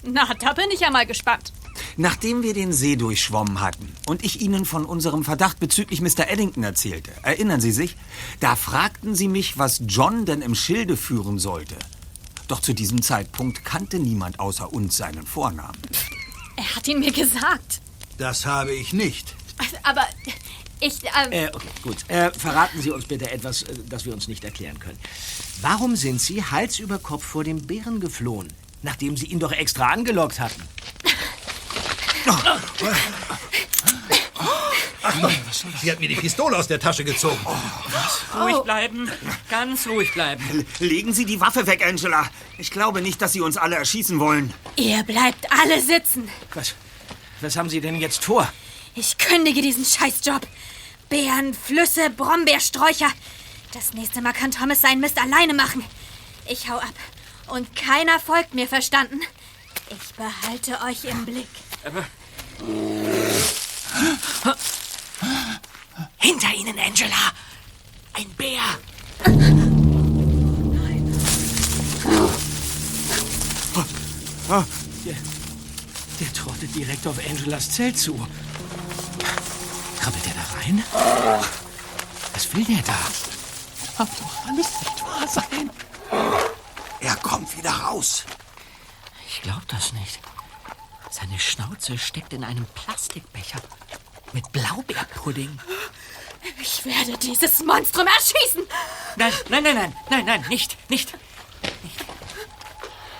Na, da bin ich ja mal gespannt. Nachdem wir den See durchschwommen hatten und ich Ihnen von unserem Verdacht bezüglich Mr. Eddington erzählte, erinnern Sie sich? Da fragten Sie mich, was John denn im Schilde führen sollte. Doch zu diesem Zeitpunkt kannte niemand außer uns seinen Vornamen. Er hat ihn mir gesagt. Das habe ich nicht. Aber ich. Ähm, Äh, okay, gut. Äh, verraten Sie uns bitte etwas, äh, das wir uns nicht erklären können. Warum sind Sie Hals über Kopf vor dem Bären geflohen, nachdem Sie ihn doch extra angelockt hatten? Sie hat mir die Pistole aus der Tasche gezogen. Ruhig bleiben, ganz ruhig bleiben. Legen Sie die Waffe weg, Angela. Ich glaube nicht, dass Sie uns alle erschießen wollen. ihr bleibt alle sitzen. Was, was haben Sie denn jetzt vor? Ich kündige diesen Scheißjob. Bären, Flüsse, Brombeersträucher. Das nächste Mal kann Thomas seinen Mist alleine machen. Ich hau ab. Und keiner folgt mir, verstanden? Ich behalte euch im Blick. Hinter Ihnen, Angela! Ein Bär! Oh, der, der trottet direkt auf Angelas Zelt zu. Krabbelt er da rein? Was will der da? Das kann es nicht wahr sein. Er kommt wieder raus. Ich glaub das nicht. Seine Schnauze steckt in einem Plastikbecher mit Blaubeerpudding. Ich werde dieses Monstrum erschießen. Nein, nein, nein, nein, nein, nein, nicht, nicht. nicht.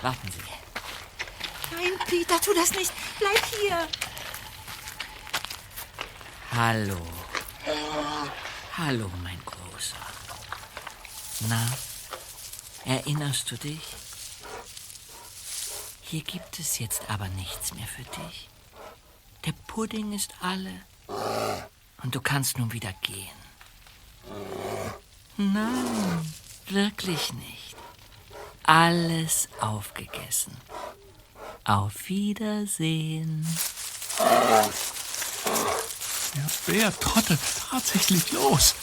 Warten Sie. Nein, Peter, tu das nicht. Bleib hier. Hallo. Hallo, mein Großer. Na, erinnerst du dich? Hier gibt es jetzt aber nichts mehr für dich. Der Pudding ist alle. Und du kannst nun wieder gehen. Nein, wirklich nicht. Alles aufgegessen. Auf Wiedersehen. Der Bär trottet tatsächlich los.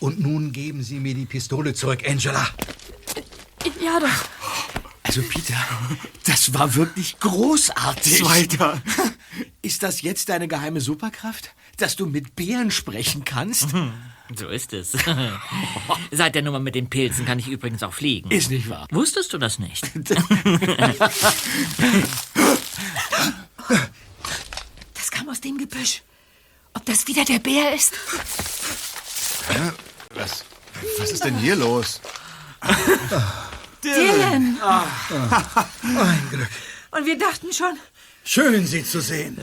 Und nun geben Sie mir die Pistole zurück, Angela. Ja, doch. Also, Peter, das war wirklich großartig. Zweiter. Ist das jetzt deine geheime Superkraft? Dass du mit Bären sprechen kannst? So ist es. Seit der Nummer mit den Pilzen kann ich übrigens auch fliegen. Ist nicht wahr. Wusstest du das nicht? Das kam aus dem Gebüsch. Ob das wieder der Bär ist? Was, was ist denn hier los? Dylan! Ein Glück. Und wir dachten schon, Schön, Sie zu sehen.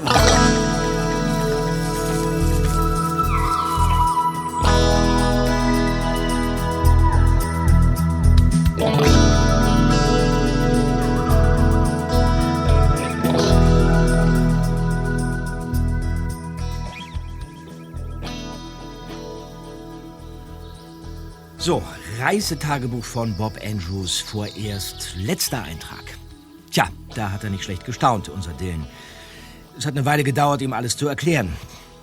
So, Reisetagebuch von Bob Andrews, vorerst letzter Eintrag. Tja, da hat er nicht schlecht gestaunt, unser Dylan. Es hat eine Weile gedauert, ihm alles zu erklären.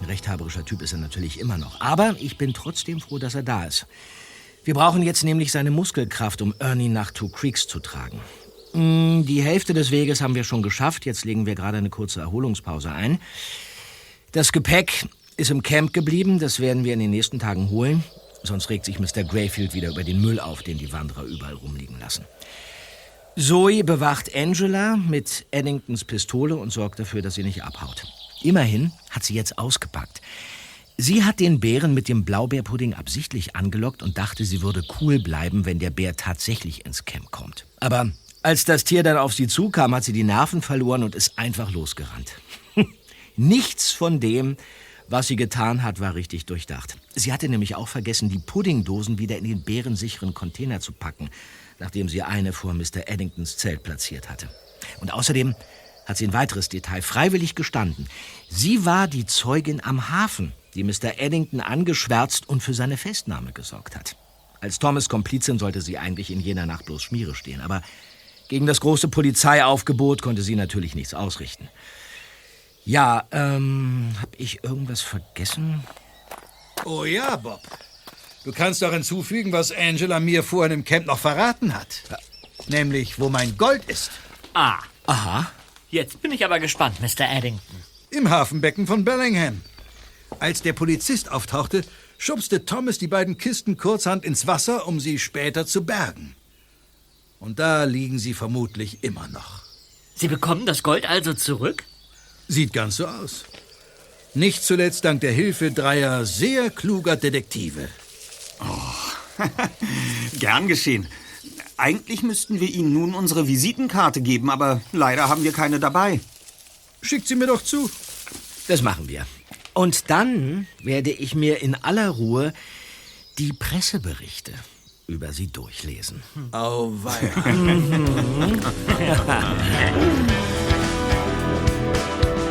Ein rechthaberischer Typ ist er natürlich immer noch. Aber ich bin trotzdem froh, dass er da ist. Wir brauchen jetzt nämlich seine Muskelkraft, um Ernie nach Two Creeks zu tragen. Mm, Die Hälfte des Weges haben wir schon geschafft. Jetzt legen wir gerade eine kurze Erholungspause ein. Das Gepäck ist im Camp geblieben. Das werden wir in den nächsten Tagen holen. Sonst regt sich Mr. Greyfield wieder über den Müll auf, den die Wanderer überall rumliegen lassen. Zoe bewacht Angela mit Eddingtons Pistole und sorgt dafür, dass sie nicht abhaut. Immerhin hat sie jetzt ausgepackt. Sie hat den Bären mit dem Blaubeerpudding absichtlich angelockt und dachte, sie würde cool bleiben, wenn der Bär tatsächlich ins Camp kommt. Aber als das Tier dann auf sie zukam, hat sie die Nerven verloren und ist einfach losgerannt. Nichts von dem, was sie getan hat, war richtig durchdacht. Sie hatte nämlich auch vergessen, die Puddingdosen wieder in den bärensicheren Container zu packen, nachdem sie eine vor Mr. Eddingtons Zelt platziert hatte. Und außerdem hat sie ein weiteres Detail freiwillig gestanden. Sie war die Zeugin am Hafen, die Mr. Eddington angeschwärzt und für seine Festnahme gesorgt hat. Als Thomas Komplizin sollte sie eigentlich in jener Nacht bloß Schmiere stehen, aber gegen das große Polizeiaufgebot konnte sie natürlich nichts ausrichten. Ja, ähm, hab ich irgendwas vergessen? Oh ja, Bob. Du kannst doch hinzufügen, was Angela mir vorhin im Camp noch verraten hat. Nämlich, wo mein Gold ist. Ah. Aha. Jetzt bin ich aber gespannt, Mr. Eddington. Im Hafenbecken von Bellingham. Als der Polizist auftauchte, schubste Thomas die beiden Kisten kurzhand ins Wasser, um sie später zu bergen. Und da liegen sie vermutlich immer noch. Sie bekommen das Gold also zurück? Sieht ganz so aus. Nicht zuletzt dank der Hilfe dreier sehr kluger Detektive. Gern geschehen. Eigentlich müssten wir Ihnen nun unsere Visitenkarte geben, aber leider haben wir keine dabei. Schickt sie mir doch zu. Das machen wir. Und dann werde ich mir in aller Ruhe die Presseberichte über sie durchlesen. Auweia. Mhm.